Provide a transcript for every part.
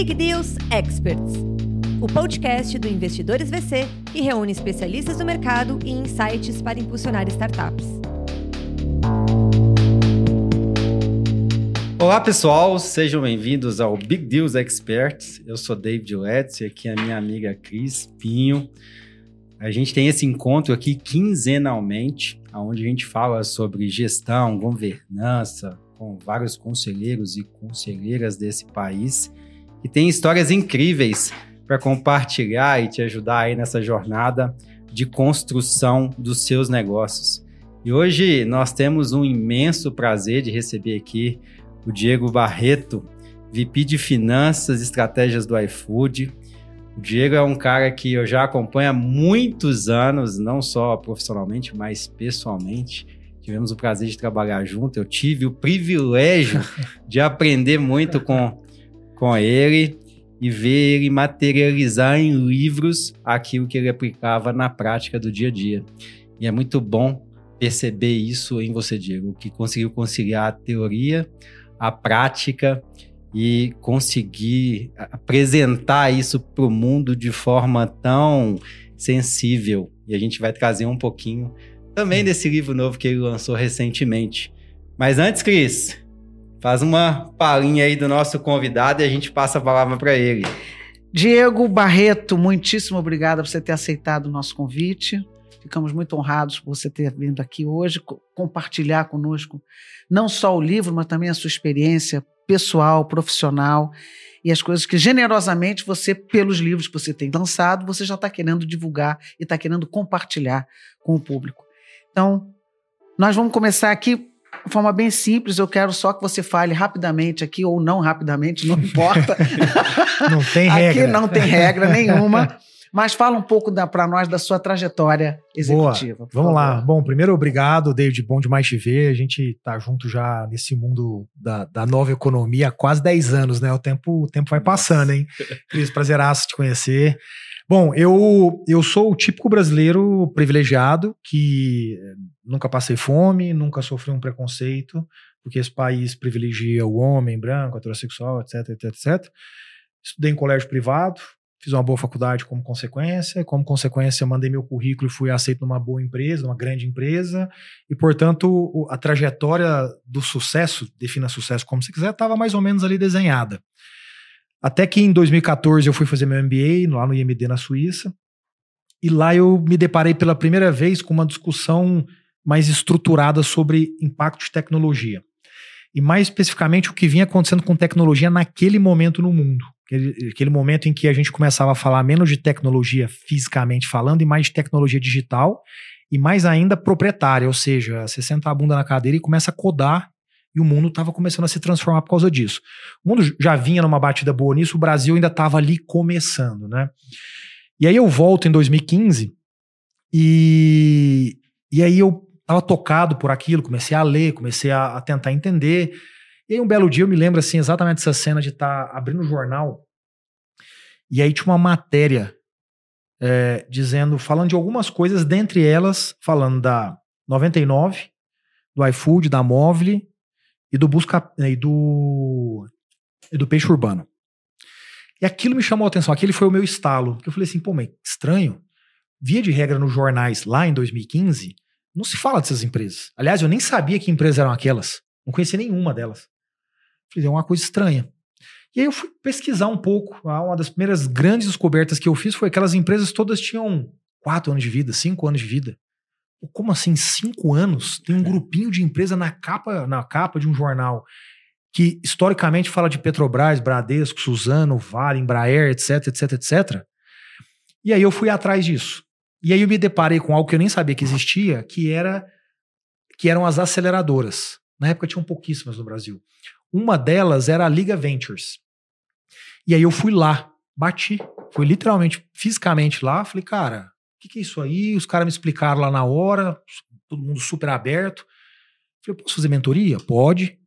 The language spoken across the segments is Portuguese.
Big Deals Experts, o podcast do Investidores VC que reúne especialistas do mercado e insights para impulsionar startups. Olá pessoal, sejam bem-vindos ao Big Deals Experts. Eu sou David Letts e aqui é a minha amiga Cris Pinho. A gente tem esse encontro aqui quinzenalmente, onde a gente fala sobre gestão, governança, com vários conselheiros e conselheiras desse país que tem histórias incríveis para compartilhar e te ajudar aí nessa jornada de construção dos seus negócios. E hoje nós temos um imenso prazer de receber aqui o Diego Barreto, VP de Finanças e Estratégias do iFood. O Diego é um cara que eu já acompanho há muitos anos, não só profissionalmente, mas pessoalmente. Tivemos o prazer de trabalhar junto. Eu tive o privilégio de aprender muito com com ele e ver ele materializar em livros aquilo que ele aplicava na prática do dia a dia. E é muito bom perceber isso em você, Diego, que conseguiu conciliar a teoria, a prática e conseguir apresentar isso para o mundo de forma tão sensível. E a gente vai trazer um pouquinho também desse livro novo que ele lançou recentemente. Mas antes, Cris, Faz uma palhinha aí do nosso convidado e a gente passa a palavra para ele. Diego Barreto, muitíssimo obrigada por você ter aceitado o nosso convite. Ficamos muito honrados por você ter vindo aqui hoje compartilhar conosco não só o livro, mas também a sua experiência pessoal, profissional e as coisas que generosamente você, pelos livros que você tem lançado, você já está querendo divulgar e está querendo compartilhar com o público. Então, nós vamos começar aqui de forma bem simples, eu quero só que você fale rapidamente aqui, ou não rapidamente, não importa. não tem regra. Aqui não tem regra nenhuma. Mas fala um pouco para nós da sua trajetória executiva. Vamos lá. Bom, primeiro, obrigado, David. Bom demais te ver. A gente tá junto já nesse mundo da, da nova economia há quase 10 anos, né? O tempo, o tempo vai passando, hein? Cris, prazeraço te conhecer. Bom, eu, eu sou o típico brasileiro privilegiado que nunca passei fome, nunca sofri um preconceito, porque esse país privilegia o homem branco, heterossexual, etc, etc, etc. Estudei em colégio privado, fiz uma boa faculdade como consequência, como consequência mandei meu currículo e fui aceito numa boa empresa, uma grande empresa, e portanto a trajetória do sucesso, defina sucesso como você quiser, estava mais ou menos ali desenhada. Até que em 2014 eu fui fazer meu MBA lá no IMD na Suíça. E lá eu me deparei pela primeira vez com uma discussão mais estruturada sobre impacto de tecnologia. E mais especificamente o que vinha acontecendo com tecnologia naquele momento no mundo. Aquele, momento em que a gente começava a falar menos de tecnologia fisicamente falando e mais de tecnologia digital e mais ainda proprietária, ou seja, você senta a bunda na cadeira e começa a codar e o mundo estava começando a se transformar por causa disso. O mundo já vinha numa batida boa nisso, o Brasil ainda estava ali começando, né? E aí eu volto em 2015 e, e aí eu estava tocado por aquilo, comecei a ler, comecei a, a, tentar entender. E aí um belo dia eu me lembro assim exatamente dessa cena de estar tá abrindo o jornal e aí tinha uma matéria é, dizendo, falando de algumas coisas, dentre elas falando da 99, do iFood, da Móvel e do busca e do e do peixe urbano. E aquilo me chamou a atenção, aquele foi o meu estalo. Eu falei assim, pô, mas estranho. Via de regra nos jornais lá em 2015, não se fala dessas empresas. Aliás, eu nem sabia que empresas eram aquelas. Não conhecia nenhuma delas. Falei, é uma coisa estranha. E aí eu fui pesquisar um pouco. Ah, uma das primeiras grandes descobertas que eu fiz foi que aquelas empresas todas tinham quatro anos de vida, cinco anos de vida. Como assim, cinco anos? Tem um é. grupinho de empresa na capa, na capa de um jornal que historicamente fala de Petrobras, Bradesco, Suzano, Vale, Embraer, etc, etc, etc. E aí eu fui atrás disso. E aí eu me deparei com algo que eu nem sabia que existia, que era que eram as aceleradoras. Na época tinham pouquíssimas no Brasil. Uma delas era a Liga Ventures. E aí eu fui lá, bati, fui literalmente fisicamente lá, falei, cara, que, que é isso aí? Os caras me explicaram lá na hora, todo mundo super aberto. Falei, posso fazer mentoria? Pode.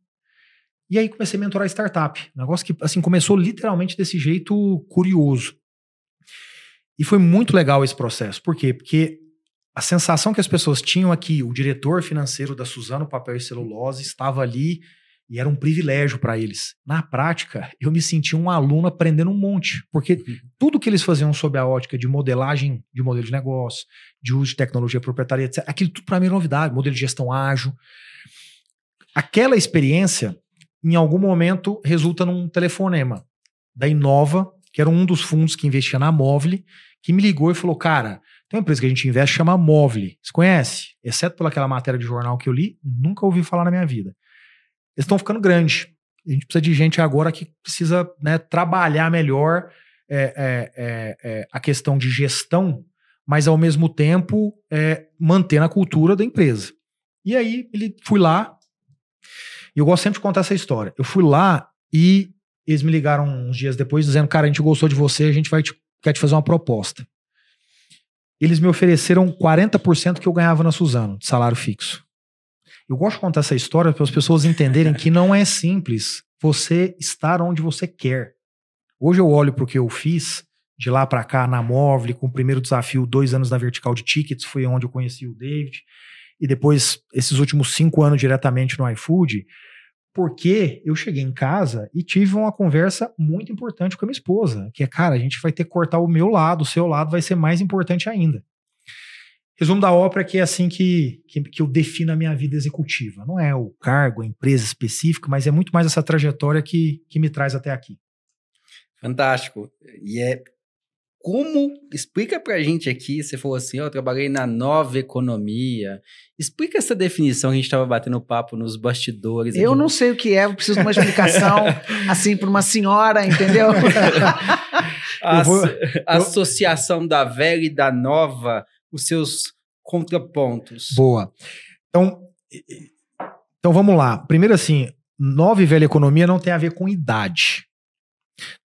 E aí comecei a mentorar startup. Negócio que, assim, começou literalmente desse jeito curioso. E foi muito legal esse processo. Por quê? Porque a sensação que as pessoas tinham aqui, o diretor financeiro da Suzano Papel e Celulose estava ali E era um privilégio para eles. Na prática, eu me sentia um aluno aprendendo um monte, porque tudo que eles faziam sob a ótica de modelagem de modelo de negócio, de uso de tecnologia proprietária, etc., aquilo tudo para mim era novidade, modelo de gestão ágil. Aquela experiência, em algum momento, resulta num telefonema da Inova, que era um dos fundos que investia na Móvel, que me ligou e falou: Cara, tem uma empresa que a gente investe chama Móvel. Você conhece? Exceto pelaquela matéria de jornal que eu li, nunca ouvi falar na minha vida. Eles estão ficando grandes. A gente precisa de gente agora que precisa né, trabalhar melhor é, é, é, é a questão de gestão, mas ao mesmo tempo é, mantendo a cultura da empresa. E aí ele fui lá, e eu gosto sempre de contar essa história. Eu fui lá e eles me ligaram uns dias depois dizendo: Cara, a gente gostou de você, a gente vai te, quer te fazer uma proposta. Eles me ofereceram 40% que eu ganhava na Suzano, de salário fixo. Eu gosto de contar essa história para as pessoas entenderem que não é simples você estar onde você quer. Hoje eu olho para o que eu fiz de lá para cá na Móvel, com o primeiro desafio, dois anos na vertical de tickets, foi onde eu conheci o David, e depois esses últimos cinco anos diretamente no iFood, porque eu cheguei em casa e tive uma conversa muito importante com a minha esposa, que é, cara, a gente vai ter que cortar o meu lado, o seu lado vai ser mais importante ainda. Resumo da ópera é que é assim que, que, que, eu defino a minha vida executiva. Não é o cargo, a empresa específica, mas é muito mais essa trajetória que, que me traz até aqui. Fantástico. E é como explica pra gente aqui, você falou assim, eu trabalhei na nova economia. Explica essa definição que a gente estava batendo papo nos bastidores. Eu aqui. não sei o que é, eu preciso de uma explicação assim para uma senhora, entendeu? a vou, associação da velha e da nova os seus contrapontos. Boa. Então, então vamos lá. Primeiro assim, nova e velha economia não tem a ver com idade.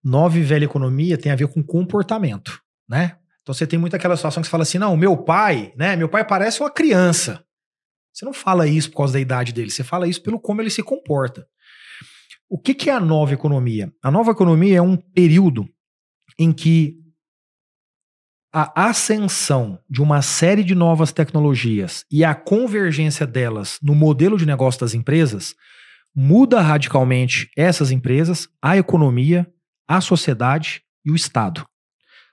Nova e velha economia tem a ver com comportamento, né? Então você tem muito aquela situação que você fala assim, não, meu pai, né? Meu pai parece uma criança. Você não fala isso por causa da idade dele, você fala isso pelo como ele se comporta. O que, que é a nova economia? A nova economia é um período em que a ascensão de uma série de novas tecnologias e a convergência delas no modelo de negócio das empresas muda radicalmente essas empresas, a economia, a sociedade e o Estado.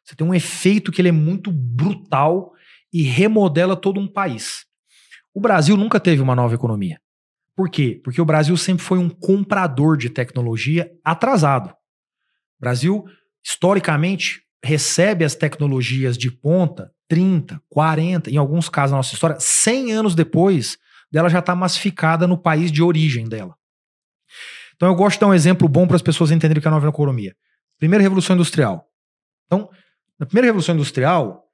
Você tem um efeito que ele é muito brutal e remodela todo um país. O Brasil nunca teve uma nova economia. Por quê? Porque o Brasil sempre foi um comprador de tecnologia atrasado. O Brasil, historicamente, recebe as tecnologias de ponta 30, 40, em alguns casos na nossa história, 100 anos depois dela já estar tá massificada no país de origem dela. Então eu gosto de dar um exemplo bom para as pessoas entenderem o que é a nova economia. Primeira Revolução Industrial. Então, na primeira Revolução Industrial,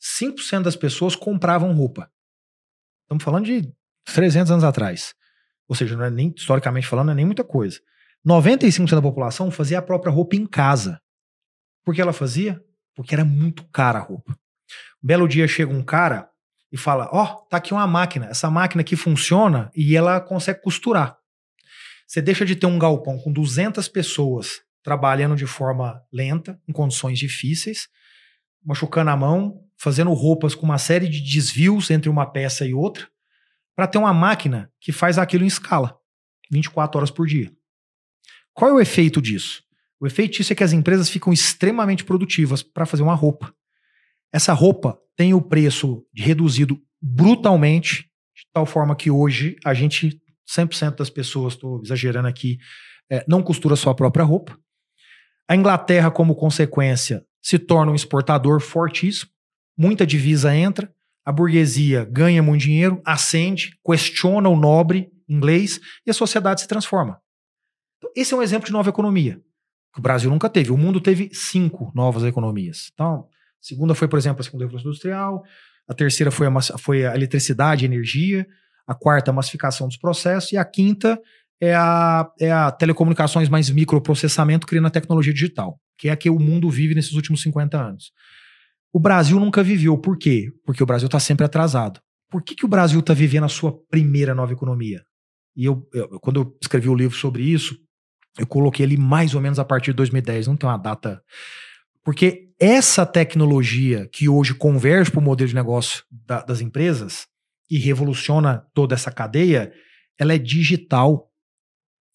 5% das pessoas compravam roupa. Estamos falando de 300 anos atrás. Ou seja, não é nem, historicamente falando, não é nem muita coisa. 95% da população fazia a própria roupa em casa. Por que ela fazia? Porque era muito cara a roupa. Um belo dia chega um cara e fala: Ó, oh, tá aqui uma máquina. Essa máquina aqui funciona e ela consegue costurar. Você deixa de ter um galpão com 200 pessoas trabalhando de forma lenta, em condições difíceis, machucando a mão, fazendo roupas com uma série de desvios entre uma peça e outra, para ter uma máquina que faz aquilo em escala, 24 horas por dia. Qual é o efeito disso? O efeito disso é que as empresas ficam extremamente produtivas para fazer uma roupa. Essa roupa tem o preço reduzido brutalmente, de tal forma que hoje a gente, 100% das pessoas, estou exagerando aqui, é, não costura sua própria roupa. A Inglaterra, como consequência, se torna um exportador fortíssimo, muita divisa entra, a burguesia ganha muito dinheiro, ascende, questiona o nobre inglês e a sociedade se transforma. Então, esse é um exemplo de nova economia que o Brasil nunca teve. O mundo teve cinco novas economias. Então, a segunda foi, por exemplo, a segunda revolução industrial, a terceira foi a, foi a eletricidade e energia, a quarta, a massificação dos processos, e a quinta é a, é a telecomunicações mais microprocessamento criando a tecnologia digital, que é a que o mundo vive nesses últimos 50 anos. O Brasil nunca viveu. Por quê? Porque o Brasil está sempre atrasado. Por que, que o Brasil está vivendo a sua primeira nova economia? E eu, eu, quando eu escrevi o livro sobre isso, eu coloquei ali mais ou menos a partir de 2010, não tem uma data. Porque essa tecnologia que hoje converge para o modelo de negócio da, das empresas e revoluciona toda essa cadeia, ela é digital.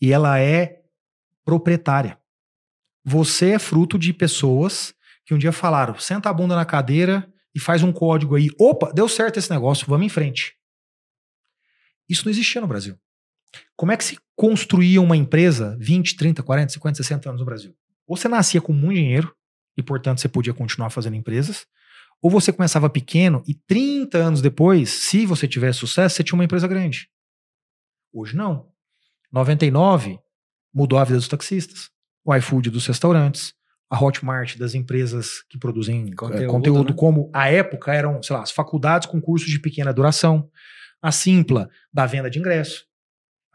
e ela é proprietária. Você é fruto de pessoas que um dia falaram: senta a bunda na cadeira e faz um código aí. Opa, deu certo esse negócio, vamos em frente. Isso não existia no Brasil. Como é que se construía uma empresa 20, 30, 40, 50, 60 anos no Brasil? Ou você nascia com muito dinheiro e, portanto, você podia continuar fazendo empresas, ou você começava pequeno e 30 anos depois, se você tivesse sucesso, você tinha uma empresa grande. Hoje não. 99 mudou a vida dos taxistas, o iFood dos restaurantes, a Hotmart das empresas que produzem conteúdo, é, conteúdo né? como a época eram, sei lá, as faculdades com cursos de pequena duração, a Simpla da venda de ingresso.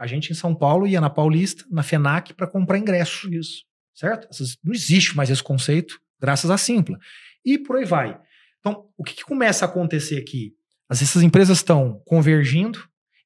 A gente em São Paulo ia na Paulista, na FENAC, para comprar ingresso. Isso. Certo? Não existe mais esse conceito, graças à Simpla. E por aí vai. Então, o que, que começa a acontecer aqui? Essas empresas estão convergindo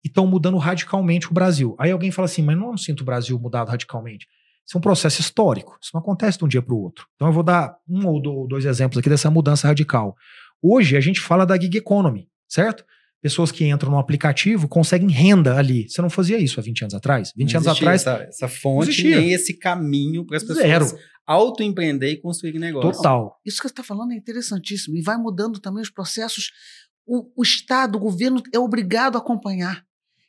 e estão mudando radicalmente o Brasil. Aí alguém fala assim, mas não sinto o Brasil mudado radicalmente. Isso é um processo histórico. Isso não acontece de um dia para o outro. Então eu vou dar um ou dois exemplos aqui dessa mudança radical. Hoje a gente fala da gig economy, certo? Pessoas que entram no aplicativo conseguem renda ali. Você não fazia isso há 20 anos atrás? 20 não anos atrás. Essa, essa fonte, nem esse caminho para as pessoas Zero. autoempreender e construir negócio. Total. Isso que você está falando é interessantíssimo. E vai mudando também os processos. O, o Estado, o governo é obrigado a acompanhar.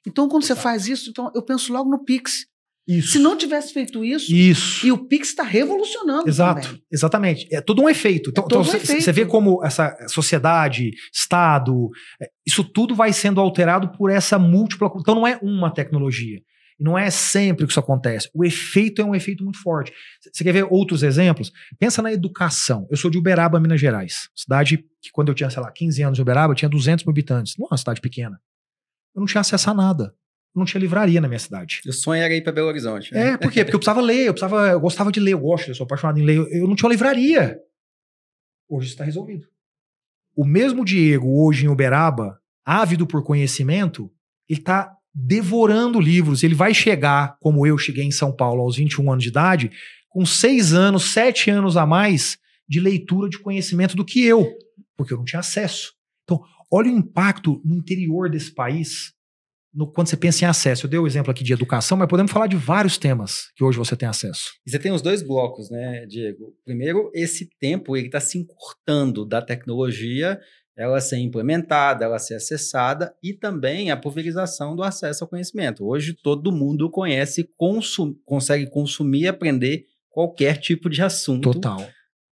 Então, quando Total. você faz isso, então, eu penso logo no Pix. Isso. Se não tivesse feito isso, isso. e o Pix está revolucionando. Exato, também. exatamente. É todo um efeito. Então, é todo então um efeito. você vê como essa sociedade, Estado, é, isso tudo vai sendo alterado por essa múltipla. Então não é uma tecnologia. Não é sempre que isso acontece. O efeito é um efeito muito forte. Você quer ver outros exemplos? Pensa na educação. Eu sou de Uberaba, Minas Gerais. Cidade que, quando eu tinha, sei lá, 15 anos de Uberaba, tinha 200 mil habitantes. Não é uma cidade pequena. Eu não tinha acesso a nada não tinha livraria na minha cidade. O sonho era ir para Belo Horizonte. Né? É, por quê? Porque eu precisava ler, eu precisava, eu gostava de ler, eu gosto, eu sou apaixonado em ler, eu não tinha uma livraria. Hoje está resolvido. O mesmo Diego, hoje em Uberaba, ávido por conhecimento, ele está devorando livros. Ele vai chegar, como eu cheguei em São Paulo aos 21 anos de idade, com seis anos, sete anos a mais de leitura de conhecimento do que eu, porque eu não tinha acesso. Então, olha o impacto no interior desse país no, quando você pensa em acesso. Eu dei o exemplo aqui de educação, mas podemos falar de vários temas que hoje você tem acesso. E você tem os dois blocos, né, Diego? Primeiro, esse tempo ele está se encurtando da tecnologia, ela ser implementada, ela ser acessada e também a pulverização do acesso ao conhecimento. Hoje todo mundo conhece, consum, consegue consumir e aprender qualquer tipo de assunto. Total.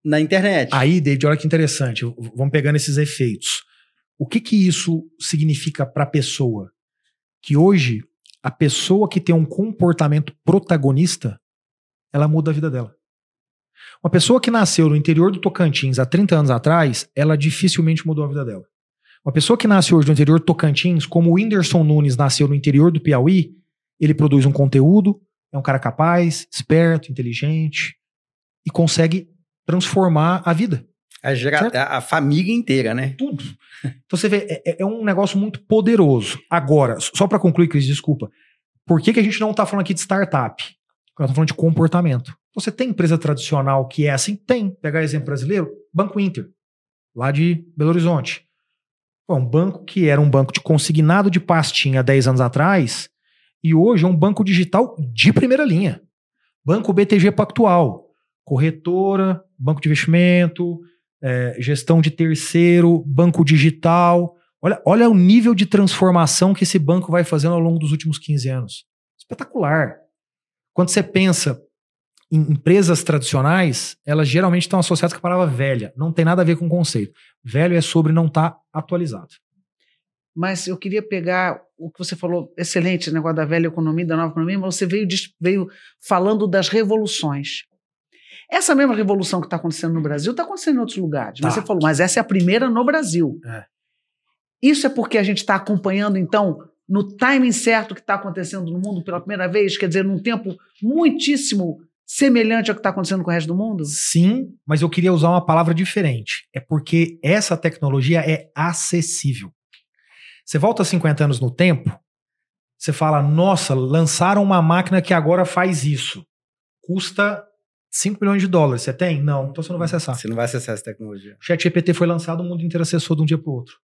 Na internet. Aí, David, olha que interessante. Vamos pegando esses efeitos. O que que isso significa para a pessoa? Que hoje a pessoa que tem um comportamento protagonista, ela muda a vida dela. Uma pessoa que nasceu no interior do Tocantins há 30 anos atrás, ela dificilmente mudou a vida dela. Uma pessoa que nasce hoje no interior do Tocantins, como o Whindersson Nunes nasceu no interior do Piauí, ele produz um conteúdo, é um cara capaz, esperto, inteligente e consegue transformar a vida. A, gera, a, família inteira, né? Tudo. Então você vê, é, é, é um negócio muito poderoso. Agora, só para concluir, Cris, desculpa. Por que, que a gente não está falando aqui de startup? Nós estamos falando de comportamento. Você tem empresa tradicional que é assim? Tem. Pegar exemplo brasileiro, Banco Inter, lá de Belo Horizonte. É um banco que era um banco de consignado de pastinha 10 anos atrás e hoje é um banco digital de primeira linha. Banco BTG Pactual, corretora, banco de investimento, é, gestão de terceiro, banco digital. Olha, olha o nível de transformação que esse banco vai fazendo ao longo dos últimos 15 anos. Espetacular. Quando você pensa em empresas tradicionais, elas geralmente estão associadas com a palavra velha. Não tem nada a ver com o conceito. Velho é sobre não estar tá atualizado. Mas eu queria pegar o que você falou, excelente, negócio da velha economia, da nova economia, mas você veio, veio falando das revoluções. Essa mesma revolução que está acontecendo no Brasil está acontecendo em outros lugares. Tá. Mas você falou, mas essa é a primeira no Brasil. É. Isso é porque a gente está acompanhando, então, no timing certo que está acontecendo no mundo pela primeira vez, quer dizer, num tempo muitíssimo semelhante ao que está acontecendo com o resto do mundo? Sim, mas eu queria usar uma palavra diferente. É porque essa tecnologia é acessível. Você volta 50 anos no tempo, você fala, nossa, lançaram uma máquina que agora faz isso. Custa 5 milhões de dólares. Você tem? Não. Então você não vai acessar. Você não vai acessar essa tecnologia. O ChatGPT foi lançado, o mundo inteiro acessou de um dia para o outro.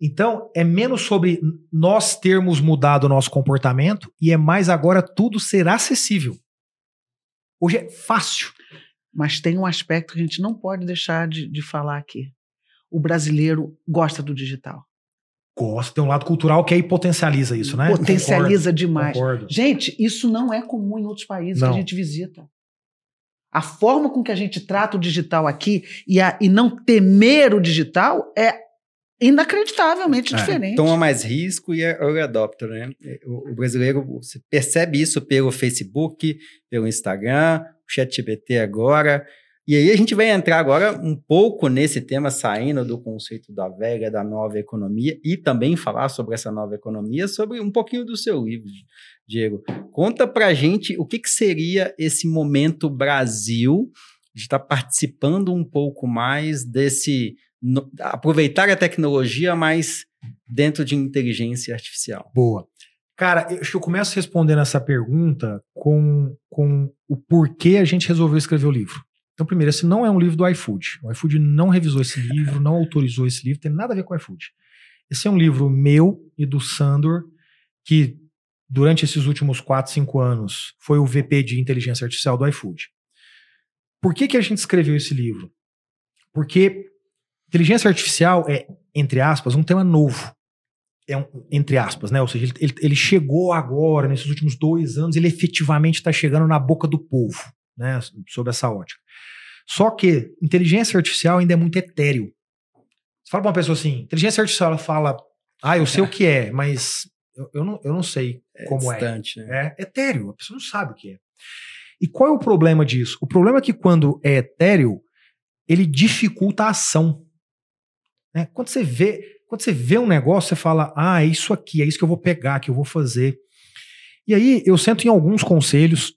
Então, é menos sobre nós termos mudado o nosso comportamento e é mais agora tudo ser acessível. Hoje é fácil. Mas tem um aspecto que a gente não pode deixar de, de falar aqui. O brasileiro gosta do digital. Gosta, tem um lado cultural que aí potencializa isso, né? Potencializa Concordo, demais. Concordo. Gente, isso não é comum em outros países Não. que a gente visita. A forma com que a gente trata o digital aqui e, a- e não temer o digital é inacreditavelmente É, diferente. Toma mais risco e é early adopter, né? O, o brasileiro, você percebe isso pelo Facebook, pelo Instagram, o ChatGPT agora. E aí a gente vai entrar agora um pouco nesse tema, saindo do conceito da velha, da nova economia, e também falar sobre essa nova economia, sobre um pouquinho do seu livro, Diego. Conta pra gente o que, que seria esse momento Brasil, de estar participando um pouco mais desse... no- aproveitar a tecnologia, mas dentro de inteligência artificial. Boa. Cara, eu eu começo respondendo essa pergunta com, com o porquê a gente resolveu escrever o livro. Então, primeiro, esse não é um livro do iFood. O iFood não revisou esse livro, não autorizou esse livro, tem nada a ver com o iFood. Esse é um livro meu e do Sandor, que durante esses últimos 4, 5 anos foi o VP de inteligência artificial do iFood. Por que, que a gente escreveu esse livro? Porque inteligência artificial é, entre aspas, um tema novo é um, entre aspas, né? Ou seja, ele, ele- chegou agora, nesses últimos dois anos, ele efetivamente está chegando na boca do povo, né? Sob essa ótica. Só que inteligência artificial ainda é muito etéreo. Você fala pra uma pessoa assim, inteligência artificial, ela fala, ah, eu sei o que é, mas eu, eu não, eu não sei como é. distante, né? É etéreo, a pessoa não sabe o que é. E qual é o problema disso? O problema é que quando é etéreo, ele dificulta a ação. né? Quando você vê, quando você vê um negócio, você fala: "Ah, é isso aqui, é isso que eu vou pegar, que eu vou fazer". E aí eu sento em alguns conselhos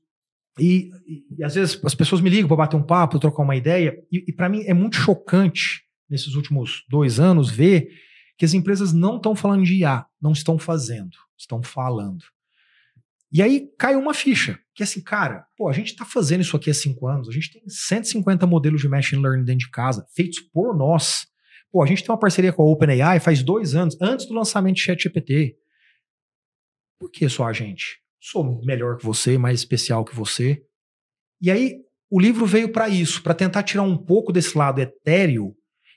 e, e- às vezes as pessoas me ligam para bater um papo, trocar uma ideia, e, e para mim é muito chocante nesses últimos dois anos ver que as empresas não estão falando de IA, não estão fazendo, estão falando. E aí cai uma ficha, que é assim, cara, pô, a gente tá fazendo isso aqui há cinco anos, a gente tem 150 modelos de machine learning dentro de casa, feitos por nós. Pô, a gente tem uma parceria com a OpenAI faz dois anos, antes do lançamento de ChatGPT. Por que só a gente? Sou melhor que você, mais especial que você. E aí o livro veio para isso, para tentar tirar um pouco desse lado etéreo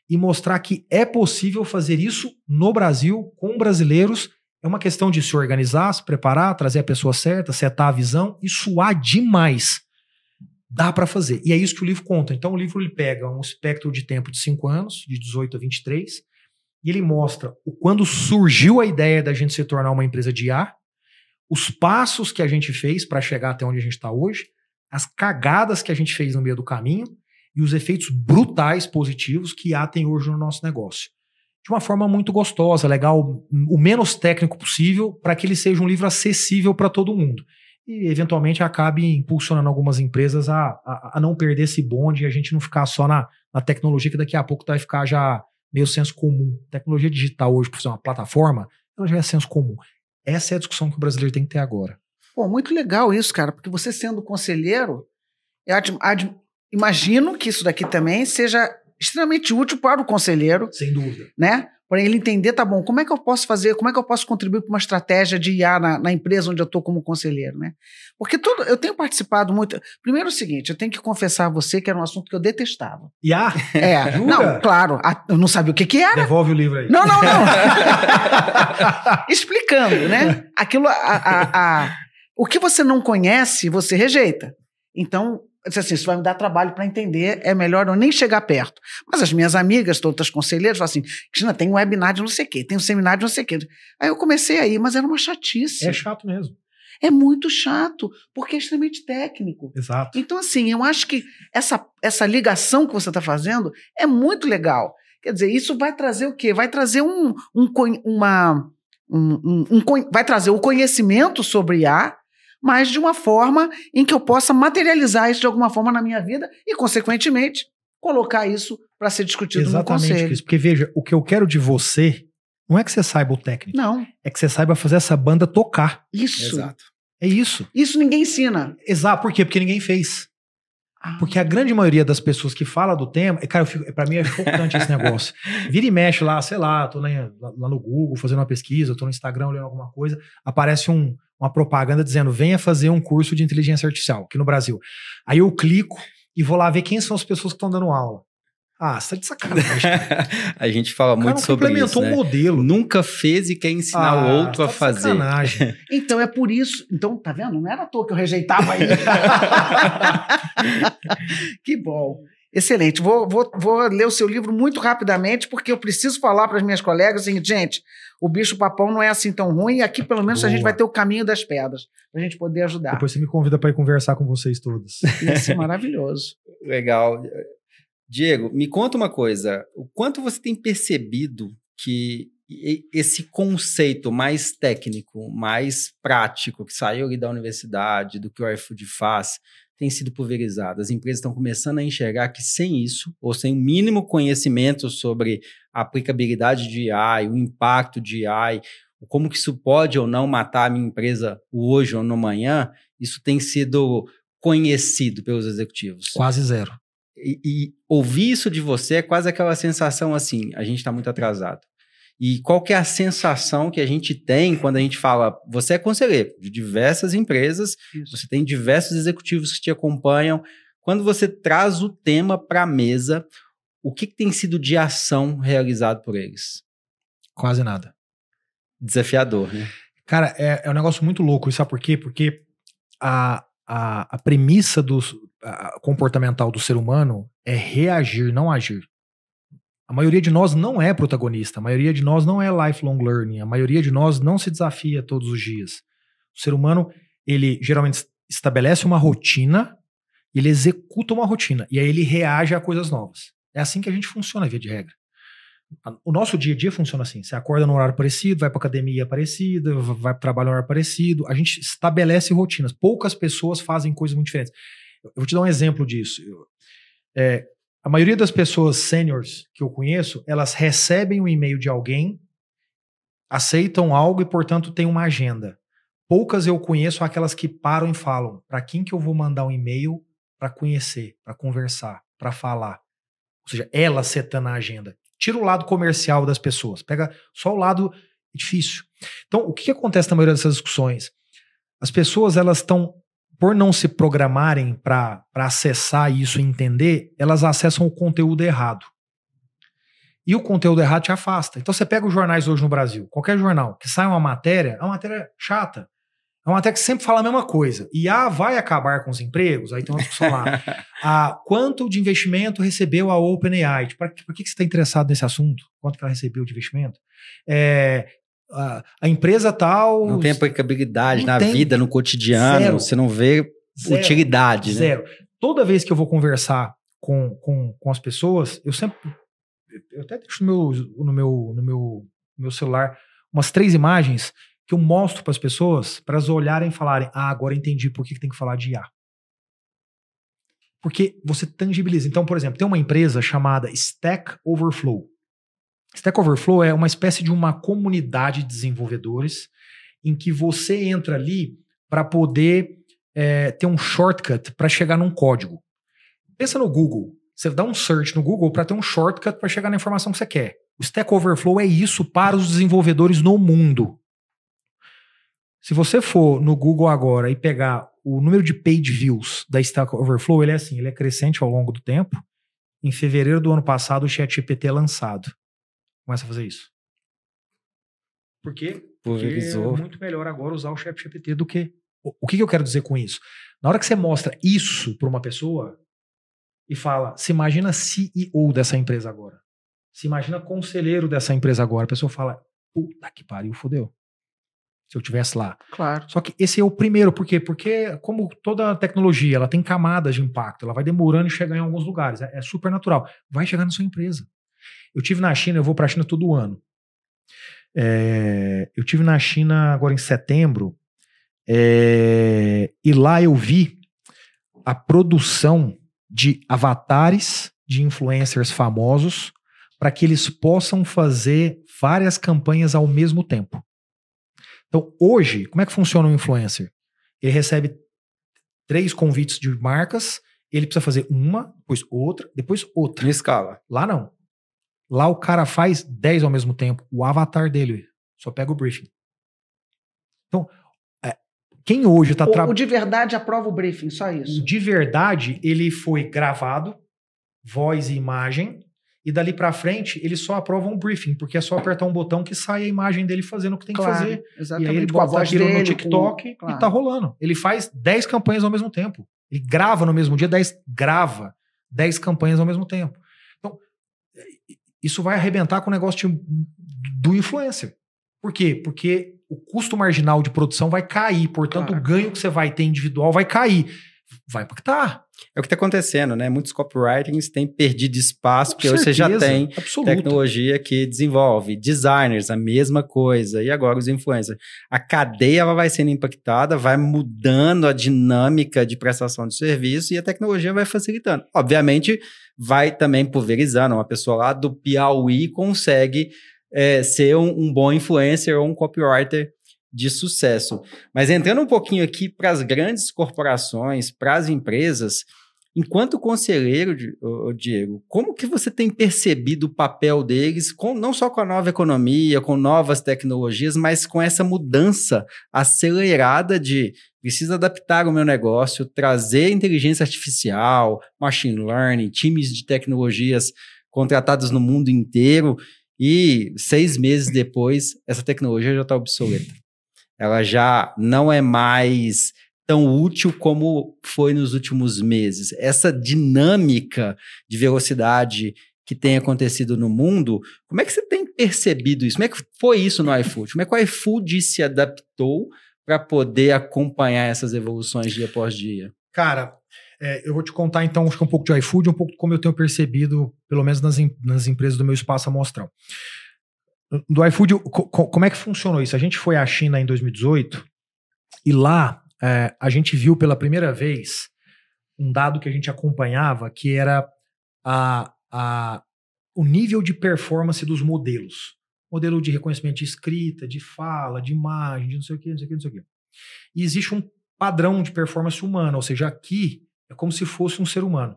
e mostrar que é possível fazer isso no Brasil, com brasileiros. É uma questão de se organizar, se preparar, trazer a pessoa certa, setar a visão e suar demais. Dá para fazer. E é isso que o livro conta. Então, o livro ele pega um espectro de tempo de 5 anos, de 18 a 23, e ele mostra o quando surgiu a ideia da gente se tornar uma empresa de IA, os passos que a gente fez para chegar até onde a gente está hoje, as cagadas que a gente fez no meio do caminho e os efeitos brutais positivos que IA tem hoje no nosso negócio. De uma forma muito gostosa, legal, o menos técnico possível, para que ele seja um livro acessível para todo mundo. E, eventualmente, acabe impulsionando algumas empresas a, a, a não perder esse bonde e a gente não ficar só na, na tecnologia, que daqui a pouco vai ficar já meio senso comum. Tecnologia digital hoje, por ser uma plataforma, ela já é senso comum. Essa é a discussão que o brasileiro tem que ter agora. Pô, muito legal isso, cara, porque você sendo conselheiro, imagino que isso daqui também seja extremamente útil para o conselheiro, Sem dúvida. né? Para ele entender, tá bom, como é que eu posso fazer, como é que eu posso contribuir para uma estratégia de IA na, na empresa onde eu estou como conselheiro, né? Porque tudo, eu tenho participado muito. Primeiro é o seguinte, eu tenho que confessar a você que era um assunto que eu detestava. Ah, É, Jura? não, claro, a- eu não sabia o que, que era. devolve o livro aí. Não, não, não. Explicando, né? Aquilo, a, a- a- o que você não conhece, você rejeita. Então, disse assim, isso vai me dar trabalho para entender, é melhor eu nem chegar perto. Mas as minhas amigas, todas as conselheiras, falam assim, Cristina, tem um webinar de não sei o quê, tem um seminário de não sei o quê. Aí eu comecei aí, mas era uma chatice. É chato mesmo. É muito chato, porque é extremamente técnico. Exato. Então, assim, eu acho que essa, essa ligação que você está fazendo é muito legal. Quer dizer, isso vai trazer o quê? Vai trazer um, um, uma, um, um- um vai trazer o conhecimento sobre IA, mas de uma forma em que eu possa materializar isso de alguma forma na minha vida e, consequentemente, colocar isso para ser discutido no Exatamente, conselho. Cris. Porque veja, o que eu quero de você não é que você saiba o técnico, Não, é que você saiba fazer essa banda tocar. isso. Exato. É isso. Isso ninguém ensina. Exato. Por quê? Porque ninguém fez. Ah, Porque a grande maioria das pessoas que fala do tema, e, cara, eu fico, pra mim é chocante esse negócio. Vira e mexe lá, sei lá, tô lá, lá no Google fazendo uma pesquisa, tô no Instagram lendo alguma coisa, aparece um, uma propaganda dizendo: venha fazer um curso de inteligência artificial aqui no Brasil. Aí eu clico e vou lá ver quem são as pessoas que estão dando aula. Ah, você tá de sacanagem. a gente fala muito sobre isso, implementou né? um modelo. Nunca fez e quer ensinar Ah, o outro tá a fazer. sacanagem. Então é por isso. Então, tá vendo? Não era à toa que eu rejeitava ele. que bom. Excelente. Vou, vou, vou ler o seu livro muito rapidamente, porque eu preciso falar para as minhas colegas seguinte, gente, o bicho papão não é assim tão ruim, e aqui pelo menos a gente Boa. vai ter o caminho das pedras, para a gente poder ajudar. Depois você me convida pra ir conversar com vocês todos. Ia ser maravilhoso. Legal. Diego, me conta uma coisa. O quanto você tem percebido que esse conceito mais técnico, mais prático, que saiu ali da universidade, do que o iFood faz, tem sido pulverizado? As empresas estão começando a enxergar que sem isso, ou sem o mínimo conhecimento sobre a aplicabilidade de AI, o impacto de AI, como que isso pode ou não matar a minha empresa hoje ou no amanhã, isso tem sido conhecido pelos executivos. Quase zero. E, e ouvir isso de você é quase aquela sensação assim, a gente está muito atrasado. E qual que é a sensação que a gente tem quando a gente fala, você é conselheiro de diversas empresas, Isso. você tem diversos executivos que te acompanham. Quando você traz o tema para a mesa, o que, que tem sido de ação realizado por eles? Quase nada. Desafiador, né? Cara, é, é um negócio muito louco, e sabe por quê? Porque a, a, a premissa do, a- comportamental do ser humano é reagir, não agir. A maioria de nós não é protagonista, a maioria de nós não é lifelong learning, a maioria de nós não se desafia todos os dias. O ser humano, ele geralmente estabelece uma rotina, ele executa uma rotina, e aí ele reage a coisas novas. É assim que a gente funciona, via de regra. O nosso dia a dia funciona assim. Você acorda num horário parecido, vai para academia parecida, vai para trabalho num horário parecido. A gente estabelece rotinas. Poucas pessoas fazem coisas muito diferentes. Eu vou te dar um exemplo disso. É, a maioria das pessoas seniors que eu conheço, elas recebem um e-mail de alguém, aceitam algo e, portanto, têm uma agenda. Poucas eu conheço aquelas que param e falam: para quem que eu vou mandar um e-mail para conhecer, para conversar, para falar? Ou seja, ela setando a agenda. Tira o lado comercial das pessoas, pega só o lado difícil. Então, o que acontece na maioria dessas discussões? As pessoas, elas estão, por não se programarem para acessar isso e entender, elas acessam o conteúdo errado. E o conteúdo errado te afasta. Então, você pega os jornais hoje no Brasil, qualquer jornal que sai uma matéria, é uma matéria chata. É uma matéria que sempre fala a mesma coisa. E ah, vai acabar com os empregos? Aí tem uma discussão lá. Ah, quanto de investimento recebeu a OpenAI? Tipo, Por que, que você está interessado nesse assunto? Quanto que ela recebeu de investimento? É, a, a empresa tal. Não tem aplicabilidade na tem. vida, no cotidiano, Zero. você não vê Zero. utilidade, né? Zero. Toda vez que eu vou conversar com, com, com as pessoas, eu sempre. Eu até deixo no meu, no meu, no meu, no meu celular umas três imagens que eu mostro para as pessoas para elas olharem e falarem: Ah, agora entendi por que, que tem que falar de IA. Porque você tangibiliza. Então, por exemplo, tem uma empresa chamada Stack Overflow. Stack Overflow é uma espécie de uma comunidade de desenvolvedores em que você entra ali para poder é, ter um shortcut para chegar num código. Pensa no Google. Você dá um search no Google para ter um shortcut para chegar na informação que você quer. O Stack Overflow é isso para os desenvolvedores no mundo. Se você for no Google agora e pegar o número de page views da Stack Overflow, ele é assim, ele é crescente ao longo do tempo. Em fevereiro do ano passado, o ChatGPT é lançado. Começa a fazer isso. Por quê? Porque Pulverizou. é muito melhor agora usar o ChatGPT do que. O que eu quero dizer com isso? Na hora que você mostra isso para uma pessoa e fala, se imagina CEO dessa empresa agora. Se imagina conselheiro dessa empresa agora. A pessoa fala, puta que pariu, fodeu. Se eu tivesse lá. Claro. Só que esse é o primeiro, por quê? Porque, como toda tecnologia, ela tem camadas de impacto, ela vai demorando e chegar em alguns lugares. É, é super natural. Vai chegar na sua empresa. Eu tive na China, eu vou para a China todo ano. É, eu tive na China agora em setembro, é, e lá eu vi a produção de avatares de influencers famosos para que eles possam fazer várias campanhas ao mesmo tempo. Então, hoje, como é que funciona um influencer? Ele recebe três convites de marcas ele precisa fazer uma, depois outra, depois outra. Em escala. Lá não. Lá o cara faz 10 ao mesmo tempo. O avatar dele só pega o briefing. Então, é, quem hoje está O, o trabalhando. de verdade aprova o briefing, só isso. De verdade, ele foi gravado, voz e imagem, e dali pra frente ele só aprova um briefing, porque é só apertar um botão que sai a imagem dele fazendo o que tem que fazer. E Exatamente. aí ele com a voz aquilo no dele, TikTok com- claro. e tá rolando. Ele faz 10 campanhas ao mesmo tempo. Ele grava no mesmo dia, 10 grava 10 campanhas ao mesmo tempo. Isso vai arrebentar com o negócio de- do influencer. Por quê? Porque o custo marginal de produção vai cair, portanto, Claro. o ganho que você vai ter individual vai cair. Vai impactar. É o que está acontecendo, né? Muitos copywritings têm perdido espaço, Com porque hoje você já certeza, tem absoluta. tecnologia que desenvolve, designers, a mesma coisa, e agora os influencers. A cadeia vai sendo impactada, vai mudando a dinâmica de prestação de serviço e a tecnologia vai facilitando. Obviamente, vai também pulverizando. Uma pessoa lá do Piauí consegue é, ser um, um bom influencer ou um copywriter de sucesso. Mas entrando um pouquinho aqui para as grandes corporações, para as empresas, enquanto conselheiro, Diego, como que você tem percebido o papel deles, com, não só com a nova economia, com novas tecnologias, mas com essa mudança acelerada de preciso adaptar o meu negócio, trazer inteligência artificial, machine learning, times de tecnologias contratados no mundo inteiro e seis meses depois essa tecnologia já está obsoleta. Ela já não é mais tão útil como foi nos últimos meses. Essa dinâmica de velocidade que tem acontecido no mundo, como é que você tem percebido isso? Como é que foi isso no iFood? Como é que o iFood se adaptou para poder acompanhar essas evoluções dia após dia? Cara, é, eu vou te contar então acho que um pouco de iFood, um pouco como eu tenho percebido, pelo menos nas, nas empresas do meu espaço amostral. Do iFood, co- co- como é que funcionou isso? A gente foi à China em 2018 e lá é, a gente viu pela primeira vez um dado que a gente acompanhava que era a, a, o nível de performance dos modelos. Modelo de reconhecimento de escrita, de fala, de imagem, de não sei o que, não sei o que, não sei o que. E existe um padrão de performance humana, ou seja, aqui é como se fosse um ser humano.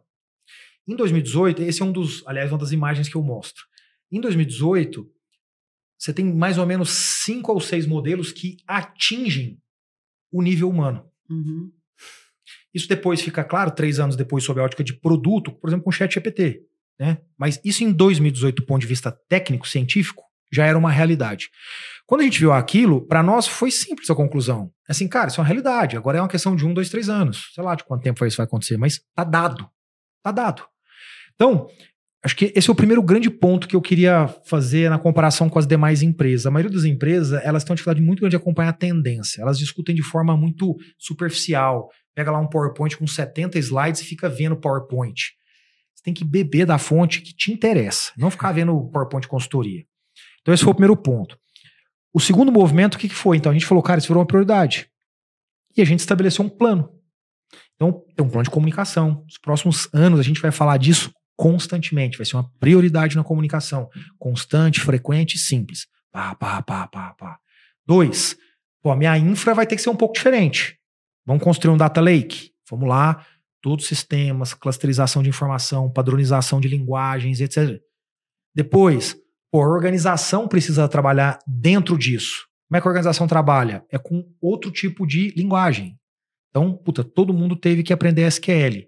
Em 2018, esse é um dos, aliás, uma das imagens que eu mostro. Em 2018, você tem mais ou menos cinco ou seis modelos que atingem o nível humano. Uhum. Isso depois fica claro, três anos depois, sob a ótica de produto, por exemplo, com o ChatGPT. Né? Mas isso em 2018, do ponto de vista técnico, científico, já era uma realidade. Quando a gente viu aquilo, para nós foi simples a conclusão. Assim, cara, isso é uma realidade. Agora é uma questão de um, dois, três anos. Sei lá de quanto tempo isso vai acontecer, mas tá dado. Tá dado. Então, acho que esse é o primeiro grande ponto que eu queria fazer na comparação com as demais empresas. A maioria das empresas, elas têm uma dificuldade muito grande de acompanhar a tendência. Elas discutem de forma muito superficial. Pega lá um PowerPoint com 70 slides e fica vendo PowerPoint. Você tem que beber da fonte que te interessa, não ficar vendo PowerPoint de consultoria. Então, esse foi o primeiro ponto. O segundo movimento, o que, que foi? Então, a gente falou, cara, isso virou uma prioridade. E a gente estabeleceu um plano. Então, tem um plano de comunicação. Nos próximos anos, a gente vai falar disso constantemente. Vai ser uma prioridade na comunicação. Constante, frequente e simples. Pá, pá, pá, pá, pá. Dois, pô, a minha infra vai ter que ser um pouco diferente. Vamos construir um data lake? Vamos lá, todos os sistemas, clusterização de informação, padronização de linguagens, etc. Depois, pô, a organização precisa trabalhar dentro disso. Como é que a organização trabalha? É com outro tipo de linguagem. Então, puta, todo mundo teve que aprender SQL.